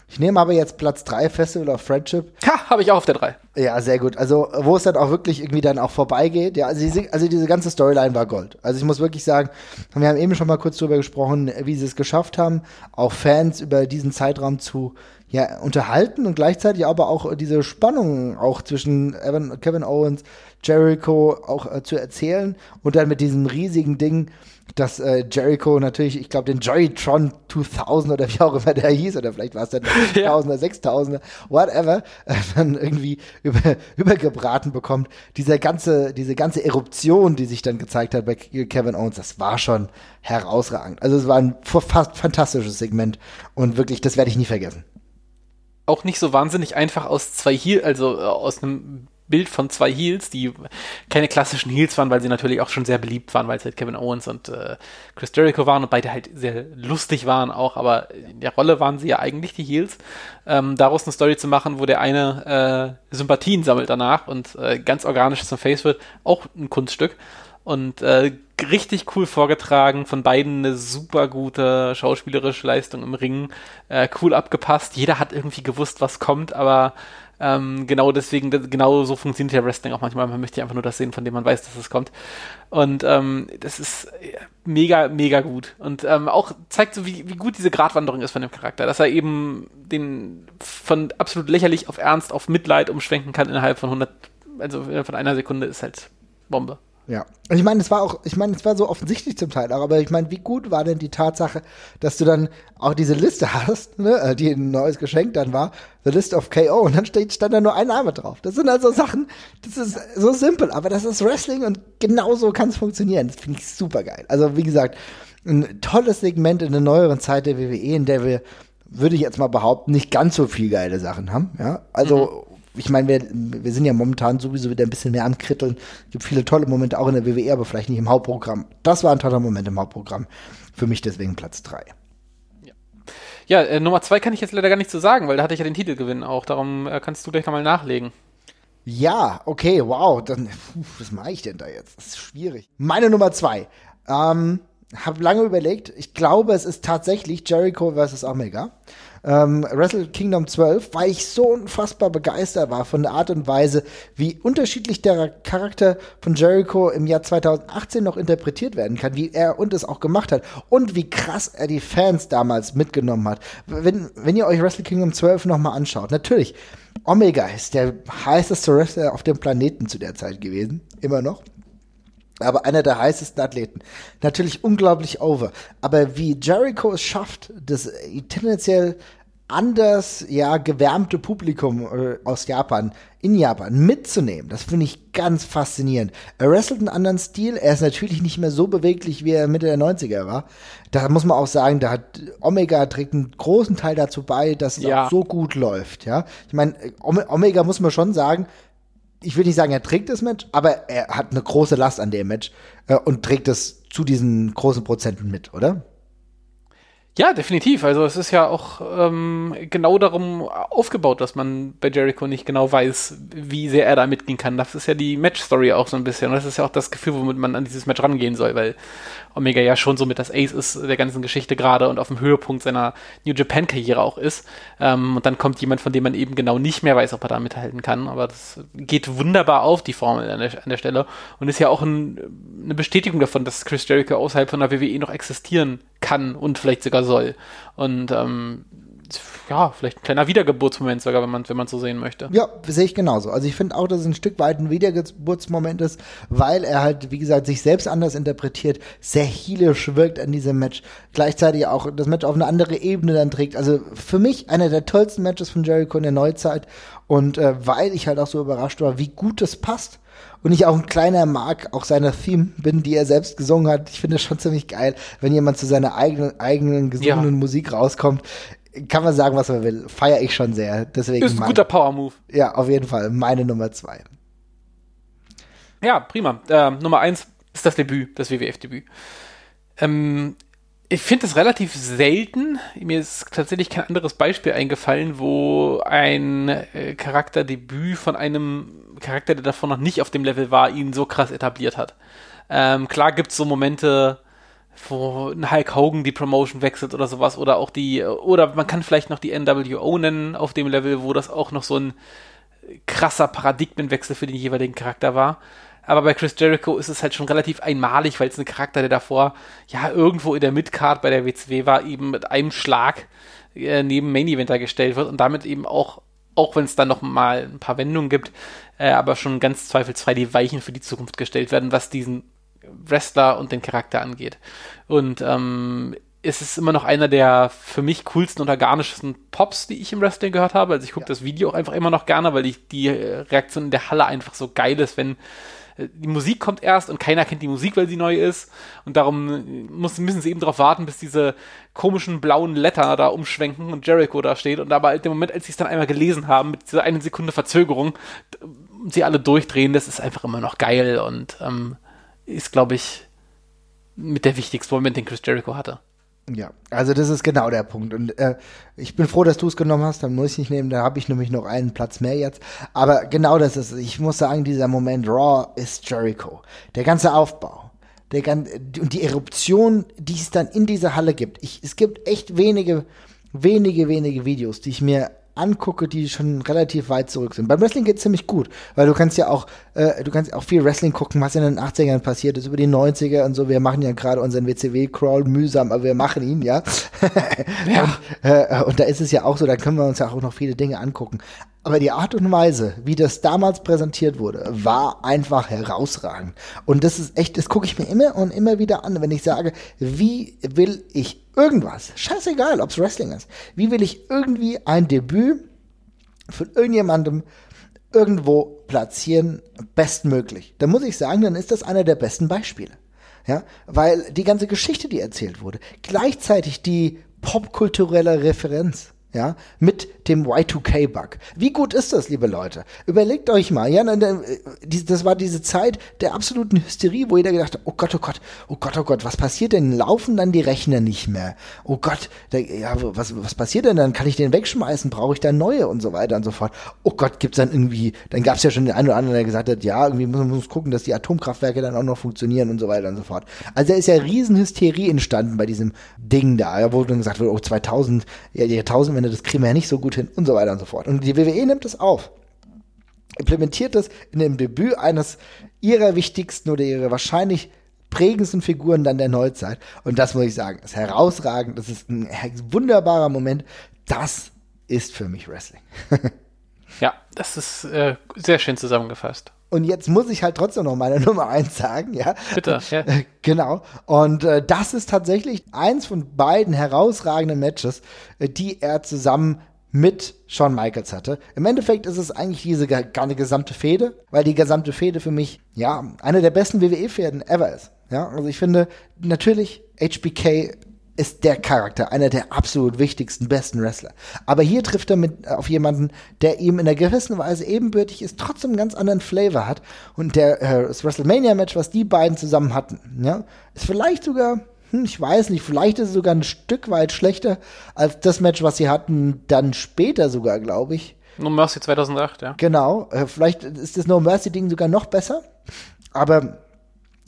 Ich nehme aber jetzt Platz drei Festival of Friendship. Ha, habe ich auch auf der drei. Ja, sehr gut. Also, wo es dann auch wirklich irgendwie dann auch vorbeigeht. Ja, also diese, also diese ganze Storyline war Gold. Also ich muss wirklich sagen, wir haben eben schon mal kurz drüber gesprochen, wie sie es geschafft haben, auch Fans über diesen Zeitraum zu ja, unterhalten und gleichzeitig aber auch diese Spannung auch zwischen Evan, Kevin Owens, Jericho auch äh, zu erzählen und dann mit diesem riesigen Ding dass äh, Jericho natürlich, ich glaube, den Joytron 2000 oder wie auch immer der hieß, oder vielleicht war es dann 5000 oder 6000, whatever, [laughs] äh, dann irgendwie über, übergebraten bekommt. Diese ganze, diese ganze Eruption, die sich dann gezeigt hat bei Kevin Owens, das war schon herausragend. Also es war ein fast fantastisches Segment und wirklich, das werde ich nie vergessen. Auch nicht so wahnsinnig einfach aus zwei hier, also äh, aus einem Bild von zwei Heels, die keine klassischen Heels waren, weil sie natürlich auch schon sehr beliebt waren, weil es halt Kevin Owens und äh, Chris Jericho waren und beide halt sehr lustig waren auch, aber in der Rolle waren sie ja eigentlich die Heels. Ähm, daraus eine Story zu machen, wo der eine äh, Sympathien sammelt danach und äh, ganz organisch zum Face wird, auch ein Kunststück. Und äh, richtig cool vorgetragen, von beiden eine super gute schauspielerische Leistung im Ring, äh, cool abgepasst. Jeder hat irgendwie gewusst, was kommt, aber ähm, genau deswegen, genau so funktioniert ja Wrestling auch manchmal. Man möchte einfach nur das sehen, von dem man weiß, dass es kommt. Und ähm, das ist mega, mega gut. Und ähm, auch zeigt so, wie, wie gut diese Gratwanderung ist von dem Charakter, dass er eben den von absolut lächerlich auf Ernst, auf Mitleid umschwenken kann innerhalb von 100, also von einer Sekunde ist halt Bombe. Ja. Und ich meine, es war auch, ich meine, es war so offensichtlich zum Teil auch, aber ich meine, wie gut war denn die Tatsache, dass du dann auch diese Liste [laughs] hast, ne, äh, die ein neues Geschenk dann war, The List of KO, und dann steht, stand da nur ein Name drauf. Das sind also Sachen, das ist so simpel, aber das ist Wrestling und genau so kann es funktionieren. Das finde ich super geil. Also, wie gesagt, ein tolles Segment in der neueren Zeit der WWE, in der wir, würde ich jetzt mal behaupten, nicht ganz so viel geile Sachen haben, ja. Also, mhm ich meine, wir, wir sind ja momentan sowieso wieder ein bisschen mehr am Kritteln. Es gibt viele tolle Momente auch in der WWE, aber vielleicht nicht im Hauptprogramm. Das war ein toller Moment im Hauptprogramm. Für mich deswegen Platz 3. Ja, äh, Nummer 2 kann ich jetzt leider gar nicht so sagen, weil da hatte ich ja den Titelgewinn auch. Darum äh, kannst du gleich nochmal nachlegen. Ja, okay, wow. Dann, was mache ich denn da jetzt? Das ist schwierig. Meine Nummer 2. Ähm, habe lange überlegt. Ich glaube, es ist tatsächlich Jericho vs. Omega ähm, Wrestle Kingdom 12, weil ich so unfassbar begeistert war von der Art und Weise, wie unterschiedlich der Charakter von Jericho im Jahr 2018 noch interpretiert werden kann, wie er und es auch gemacht hat und wie krass er die Fans damals mitgenommen hat. Wenn, wenn ihr euch Wrestle Kingdom 12 nochmal anschaut, natürlich, Omega ist der heißeste Wrestler auf dem Planeten zu der Zeit gewesen, immer noch aber einer der heißesten Athleten. Natürlich unglaublich over. Aber wie Jericho es schafft, das tendenziell anders, ja, gewärmte Publikum äh, aus Japan in Japan mitzunehmen, das finde ich ganz faszinierend. Er wrestelt einen anderen Stil, er ist natürlich nicht mehr so beweglich, wie er Mitte der 90er war. Da muss man auch sagen, da hat Omega trägt einen großen Teil dazu bei, dass es ja. auch so gut läuft, ja. Ich meine, Omega muss man schon sagen, ich will nicht sagen, er trägt das Match, aber er hat eine große Last an dem Match äh, und trägt es zu diesen großen Prozenten mit, oder? Ja, definitiv. Also es ist ja auch ähm, genau darum aufgebaut, dass man bei Jericho nicht genau weiß, wie sehr er da mitgehen kann. Das ist ja die Match-Story auch so ein bisschen. Und das ist ja auch das Gefühl, womit man an dieses Match rangehen soll, weil Omega ja schon so mit das Ace ist der ganzen Geschichte gerade und auf dem Höhepunkt seiner New Japan-Karriere auch ist. Ähm, und dann kommt jemand, von dem man eben genau nicht mehr weiß, ob er da mithalten kann. Aber das geht wunderbar auf, die Formel an der, an der Stelle. Und ist ja auch ein, eine Bestätigung davon, dass Chris Jericho außerhalb von der WWE noch existieren kann und vielleicht sogar soll. Und ähm, ja, vielleicht ein kleiner Wiedergeburtsmoment sogar, wenn man wenn man so sehen möchte. Ja, sehe ich genauso. Also ich finde auch, dass es ein Stück weit ein Wiedergeburtsmoment ist, weil er halt, wie gesagt, sich selbst anders interpretiert, sehr healisch wirkt an diesem Match, gleichzeitig auch das Match auf eine andere Ebene dann trägt. Also für mich einer der tollsten Matches von Jericho in der Neuzeit und äh, weil ich halt auch so überrascht war, wie gut das passt und ich auch ein kleiner Mark auch seiner Theme bin, die er selbst gesungen hat. Ich finde es schon ziemlich geil, wenn jemand zu seiner eigenen, eigenen gesungenen ja. Musik rauskommt kann man sagen, was man will. Feiere ich schon sehr. Deswegen ist ein mein, guter Power-Move. Ja, auf jeden Fall. Meine Nummer zwei. Ja, prima. Äh, Nummer eins ist das Debüt, das WWF-Debüt. Ähm, ich finde es relativ selten. Mir ist tatsächlich kein anderes Beispiel eingefallen, wo ein äh, Charakterdebüt von einem Charakter, der davor noch nicht auf dem Level war, ihn so krass etabliert hat. Ähm, klar gibt's so Momente, wo ein Hulk Hogan die Promotion wechselt oder sowas oder auch die, oder man kann vielleicht noch die NWO nennen auf dem Level, wo das auch noch so ein krasser Paradigmenwechsel für den jeweiligen Charakter war. Aber bei Chris Jericho ist es halt schon relativ einmalig, weil es ein Charakter, der davor ja irgendwo in der Midcard bei der WCW war, eben mit einem Schlag äh, neben Main Eventer gestellt wird und damit eben auch, auch wenn es dann noch mal ein paar Wendungen gibt, äh, aber schon ganz zweifelsfrei die Weichen für die Zukunft gestellt werden, was diesen Wrestler und den Charakter angeht. Und ähm, es ist immer noch einer der für mich coolsten und organischsten Pops, die ich im Wrestling gehört habe. Also ich gucke ja. das Video auch einfach immer noch gerne, weil ich die Reaktion in der Halle einfach so geil ist, wenn die Musik kommt erst und keiner kennt die Musik, weil sie neu ist. Und darum muss, müssen sie eben darauf warten, bis diese komischen blauen Letter da umschwenken und Jericho da steht. Und aber in dem Moment, als sie es dann einmal gelesen haben, mit dieser einen Sekunde Verzögerung, sie alle durchdrehen, das ist einfach immer noch geil und ähm, ist, glaube ich, mit der wichtigste Moment, den Chris Jericho hatte. Ja, also das ist genau der Punkt. Und äh, ich bin froh, dass du es genommen hast, dann muss ich nicht nehmen, da habe ich nämlich noch einen Platz mehr jetzt. Aber genau das ist, ich muss sagen, dieser Moment Raw ist Jericho. Der ganze Aufbau. Der ganze, und die Eruption, die es dann in dieser Halle gibt. Ich, es gibt echt wenige, wenige, wenige Videos, die ich mir angucke, die schon relativ weit zurück sind. Beim Wrestling geht es ziemlich gut, weil du kannst ja auch, äh, du kannst auch viel Wrestling gucken, was in den 80ern passiert ist, über die 90er und so. Wir machen ja gerade unseren WCW-Crawl mühsam, aber wir machen ihn, ja. ja. [laughs] und, äh, und da ist es ja auch so, da können wir uns ja auch noch viele Dinge angucken. Aber die Art und Weise, wie das damals präsentiert wurde, war einfach herausragend. Und das ist echt, das gucke ich mir immer und immer wieder an, wenn ich sage, wie will ich irgendwas, scheißegal, ob es Wrestling ist, wie will ich irgendwie ein Debüt von irgendjemandem irgendwo platzieren, bestmöglich. Da muss ich sagen, dann ist das einer der besten Beispiele. Ja, weil die ganze Geschichte, die erzählt wurde, gleichzeitig die popkulturelle Referenz, ja, mit dem Y2K-Bug. Wie gut ist das, liebe Leute? Überlegt euch mal, ja, das war diese Zeit der absoluten Hysterie, wo jeder gedacht hat, oh Gott, oh Gott, oh Gott, oh Gott, was passiert denn? Laufen dann die Rechner nicht mehr? Oh Gott, da, ja, was, was passiert denn dann? Kann ich den wegschmeißen? Brauche ich da neue und so weiter und so fort? Oh Gott, gibt's dann irgendwie, dann gab's ja schon den einen oder anderen, der gesagt hat, ja, irgendwie muss man gucken, dass die Atomkraftwerke dann auch noch funktionieren und so weiter und so fort. Also da ist ja Riesenhysterie entstanden bei diesem Ding da, wo dann gesagt wird, oh 2000, ja, die Jahrtausendwende, das kriegen wir ja nicht so gut hin und so weiter und so fort. Und die WWE nimmt es auf implementiert das in dem Debüt eines ihrer wichtigsten oder ihrer wahrscheinlich prägendsten Figuren dann der Neuzeit. Und das muss ich sagen, ist herausragend. Das ist ein wunderbarer Moment. Das ist für mich Wrestling. [laughs] ja, das ist äh, sehr schön zusammengefasst. Und jetzt muss ich halt trotzdem noch meine [laughs] Nummer eins sagen, ja. Bitte, ja. Genau. Und äh, das ist tatsächlich eins von beiden herausragenden Matches, äh, die er zusammen mit Shawn Michaels hatte. Im Endeffekt ist es eigentlich diese gar eine gesamte Fehde, weil die gesamte Fehde für mich, ja, eine der besten WWE-Fäden ever ist. Ja, also ich finde, natürlich, HBK ist der Charakter, einer der absolut wichtigsten, besten Wrestler. Aber hier trifft er mit, auf jemanden, der ihm in einer gewissen Weise ebenbürtig ist, trotzdem einen ganz anderen Flavor hat. Und der, äh, das WrestleMania-Match, was die beiden zusammen hatten, ja, ist vielleicht sogar hm, ich weiß nicht, vielleicht ist es sogar ein Stück weit schlechter als das Match, was sie hatten, dann später sogar, glaube ich. No Mercy 2008, ja. Genau, äh, vielleicht ist das No Mercy Ding sogar noch besser, aber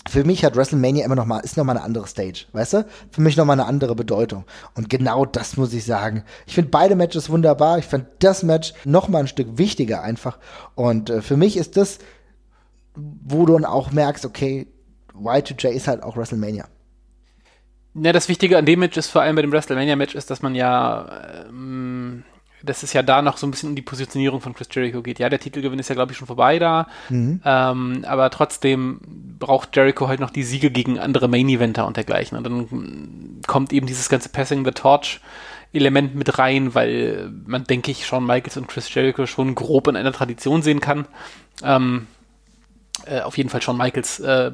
für mich hat WrestleMania immer noch mal ist noch mal eine andere Stage, weißt du? Für mich noch mal eine andere Bedeutung und genau das muss ich sagen. Ich finde beide Matches wunderbar. Ich fand das Match noch mal ein Stück wichtiger einfach und äh, für mich ist das wo du dann auch merkst, okay, Y2J ist halt auch WrestleMania. Ja, das Wichtige an dem Match ist vor allem bei dem WrestleMania-Match ist, dass man ja, ähm, dass es ja da noch so ein bisschen um die Positionierung von Chris Jericho geht. Ja, der Titelgewinn ist ja, glaube ich, schon vorbei da. Mhm. Ähm, aber trotzdem braucht Jericho halt noch die Siege gegen andere Main-Eventer und dergleichen. Und dann kommt eben dieses ganze Passing the Torch Element mit rein, weil man, denke ich, Shawn Michaels und Chris Jericho schon grob in einer Tradition sehen kann. Ähm, äh, auf jeden Fall Shawn Michaels äh,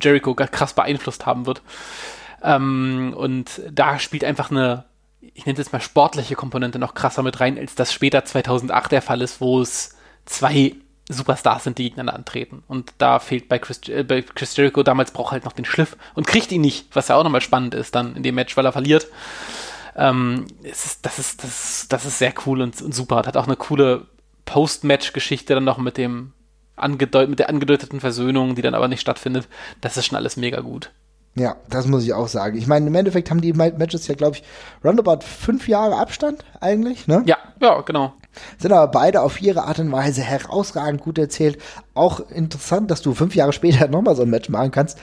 Jericho krass beeinflusst haben wird. Ähm, und da spielt einfach eine, ich nenne jetzt mal sportliche Komponente noch krasser mit rein, als das später 2008 der Fall ist, wo es zwei Superstars sind, die gegeneinander antreten. Und da fehlt bei Chris, äh, bei Chris Jericho damals braucht halt noch den Schliff und kriegt ihn nicht, was ja auch nochmal spannend ist dann in dem Match, weil er verliert. Ähm, ist, das, ist, das, ist, das ist sehr cool und, und super. Hat auch eine coole Post-Match-Geschichte dann noch mit dem angedeut mit der angedeuteten Versöhnung, die dann aber nicht stattfindet, das ist schon alles mega gut. Ja, das muss ich auch sagen. Ich meine, im Endeffekt haben die Matches ja, glaube ich, roundabout fünf Jahre Abstand eigentlich, ne? Ja, ja, genau. Sind aber beide auf ihre Art und Weise herausragend gut erzählt. Auch interessant, dass du fünf Jahre später [laughs] nochmal so ein Match machen kannst.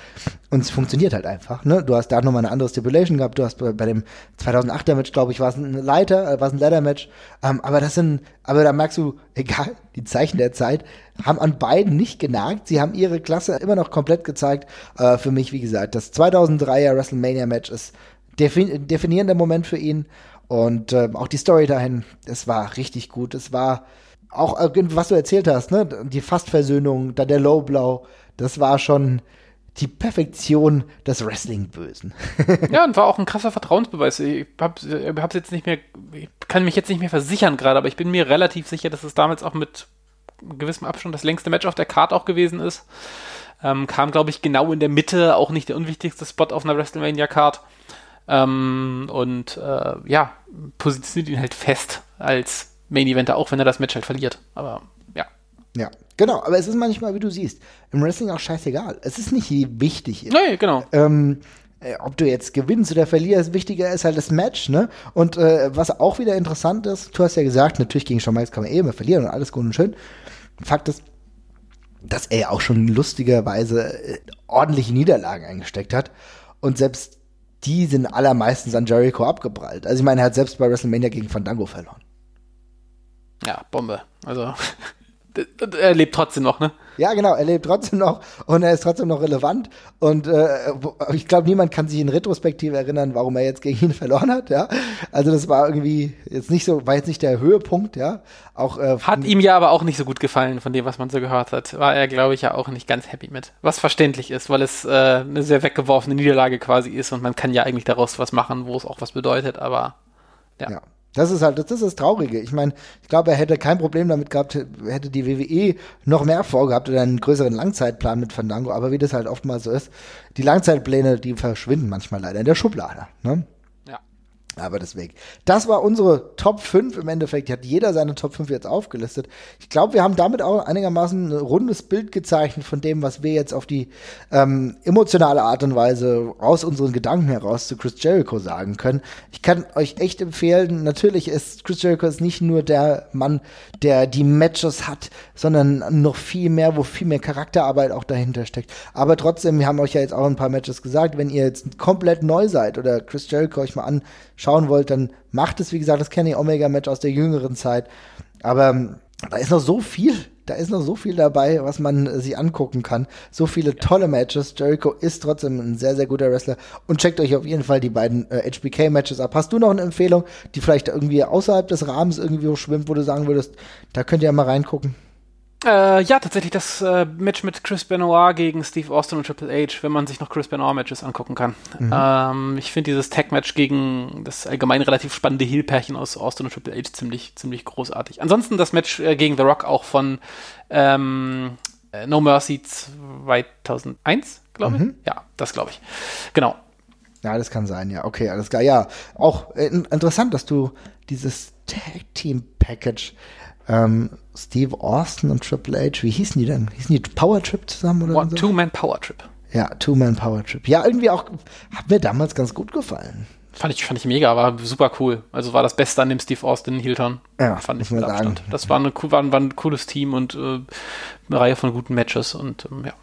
Und es funktioniert halt einfach. Ne? Du hast da nochmal eine andere Stipulation gehabt. Du hast bei, bei dem 2008er Match, glaube ich, war es ein Leiter, äh, war es ein Ladder-Match. Ähm, aber das sind, aber da merkst du, [laughs] egal, die Zeichen der Zeit haben an beiden nicht genagt. Sie haben ihre Klasse immer noch komplett gezeigt. Äh, für mich, wie gesagt, das 2003er WrestleMania-Match ist defin definierender Moment für ihn. Und äh, auch die Story dahin, es war richtig gut. Es war auch, äh, was du erzählt hast, ne? Die Fastversöhnung, dann der Low Blow, das war schon die Perfektion des Wrestling-Bösen. [laughs] ja, und war auch ein krasser Vertrauensbeweis. Ich hab, hab's jetzt nicht mehr, ich kann mich jetzt nicht mehr versichern gerade, aber ich bin mir relativ sicher, dass es damals auch mit gewissem Abstand das längste Match auf der Card auch gewesen ist. Ähm, kam, glaube ich, genau in der Mitte, auch nicht der unwichtigste Spot auf einer WrestleMania-Card. Ähm, und äh, ja, positioniert ihn halt fest als Main Eventer, auch wenn er das Match halt verliert. Aber ja. Ja, genau. Aber es ist manchmal, wie du siehst, im Wrestling auch scheißegal. Es ist nicht wichtig. Nee, genau. Ähm, äh, ob du jetzt gewinnst oder verlierst, wichtiger ist halt das Match, ne? Und äh, was auch wieder interessant ist, du hast ja gesagt, natürlich gegen Shawn Michaels kann man eh immer verlieren und alles gut und schön. Fakt ist, dass er ja auch schon lustigerweise äh, ordentliche Niederlagen eingesteckt hat. Und selbst die sind allermeistens an Jericho abgeprallt. Also ich meine, er hat selbst bei WrestleMania gegen Fandango verloren. Ja, Bombe. Also er lebt trotzdem noch, ne? Ja, genau, er lebt trotzdem noch und er ist trotzdem noch relevant. Und äh, ich glaube, niemand kann sich in Retrospektive erinnern, warum er jetzt gegen ihn [laughs] verloren hat, ja. Also das war irgendwie jetzt nicht so, war jetzt nicht der Höhepunkt, ja. Auch, äh, hat ihm ja aber auch nicht so gut gefallen, von dem, was man so gehört hat. War er, glaube ich, ja auch nicht ganz happy mit. Was verständlich ist, weil es äh, eine sehr weggeworfene Niederlage quasi ist und man kann ja eigentlich daraus was machen, wo es auch was bedeutet, aber ja. ja. Das ist halt, das ist das Traurige. Ich meine, ich glaube, er hätte kein Problem damit gehabt, hätte die WWE noch mehr vorgehabt oder einen größeren Langzeitplan mit Fandango. Aber wie das halt oftmals so ist, die Langzeitpläne, die verschwinden manchmal leider in der Schublade. Ne? Aber deswegen. Das war unsere Top 5 im Endeffekt. Hat jeder seine Top 5 jetzt aufgelistet. Ich glaube, wir haben damit auch einigermaßen ein rundes Bild gezeichnet von dem, was wir jetzt auf die ähm, emotionale Art und Weise aus unseren Gedanken heraus zu Chris Jericho sagen können. Ich kann euch echt empfehlen, natürlich ist Chris Jericho ist nicht nur der Mann, der die Matches hat, sondern noch viel mehr, wo viel mehr Charakterarbeit auch dahinter steckt. Aber trotzdem, wir haben euch ja jetzt auch ein paar Matches gesagt, wenn ihr jetzt komplett neu seid oder Chris Jericho euch mal anschauen wollt, dann macht es, wie gesagt, das Kenny Omega Match aus der jüngeren Zeit. Aber ähm, da ist noch so viel, da ist noch so viel dabei, was man äh, sich angucken kann. So viele tolle Matches. Jericho ist trotzdem ein sehr, sehr guter Wrestler. Und checkt euch auf jeden Fall die beiden äh, HBK-Matches ab. Hast du noch eine Empfehlung, die vielleicht irgendwie außerhalb des Rahmens irgendwie schwimmt, wo du sagen würdest, da könnt ihr ja mal reingucken? Äh, ja, tatsächlich das äh, Match mit Chris Benoit gegen Steve Austin und Triple H, wenn man sich noch Chris Benoit-Matches angucken kann. Mhm. Ähm, ich finde dieses Tag-Match gegen das allgemein relativ spannende Heel-Pärchen aus Austin und Triple H ziemlich, ziemlich großartig. Ansonsten das Match äh, gegen The Rock auch von ähm, äh, No Mercy 2001, glaube ich. Mhm. Ja, das glaube ich. Genau. Ja, das kann sein, ja. Okay, alles klar. Ja, auch äh, interessant, dass du dieses Tag-Team-Package ähm, Steve Austin und Triple H, wie hießen die denn? Hießen die Power Trip zusammen oder One, so? Two-Man Power Trip. Ja, Two-Man Power Trip. Ja, irgendwie auch, hat mir damals ganz gut gefallen. Fand ich, fand ich mega, war super cool. Also war das Beste an dem Steve Austin Hilton. Ja, fand ich mit Abstand. Das war, eine, war, war ein cooles Team und äh, eine Reihe von guten Matches und ähm, ja.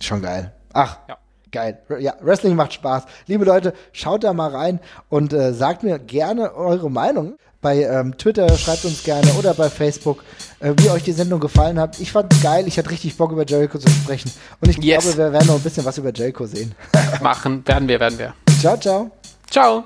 Schon geil. Ach, ja. Geil. Ja, Wrestling macht Spaß. Liebe Leute, schaut da mal rein und äh, sagt mir gerne eure Meinung bei ähm, Twitter, schreibt uns gerne oder bei Facebook, äh, wie euch die Sendung gefallen hat. Ich fand es geil, ich hatte richtig Bock über Jericho zu sprechen und ich yes. glaube, wir werden noch ein bisschen was über Jericho sehen. Machen, werden wir, werden wir. Ciao, ciao. Ciao.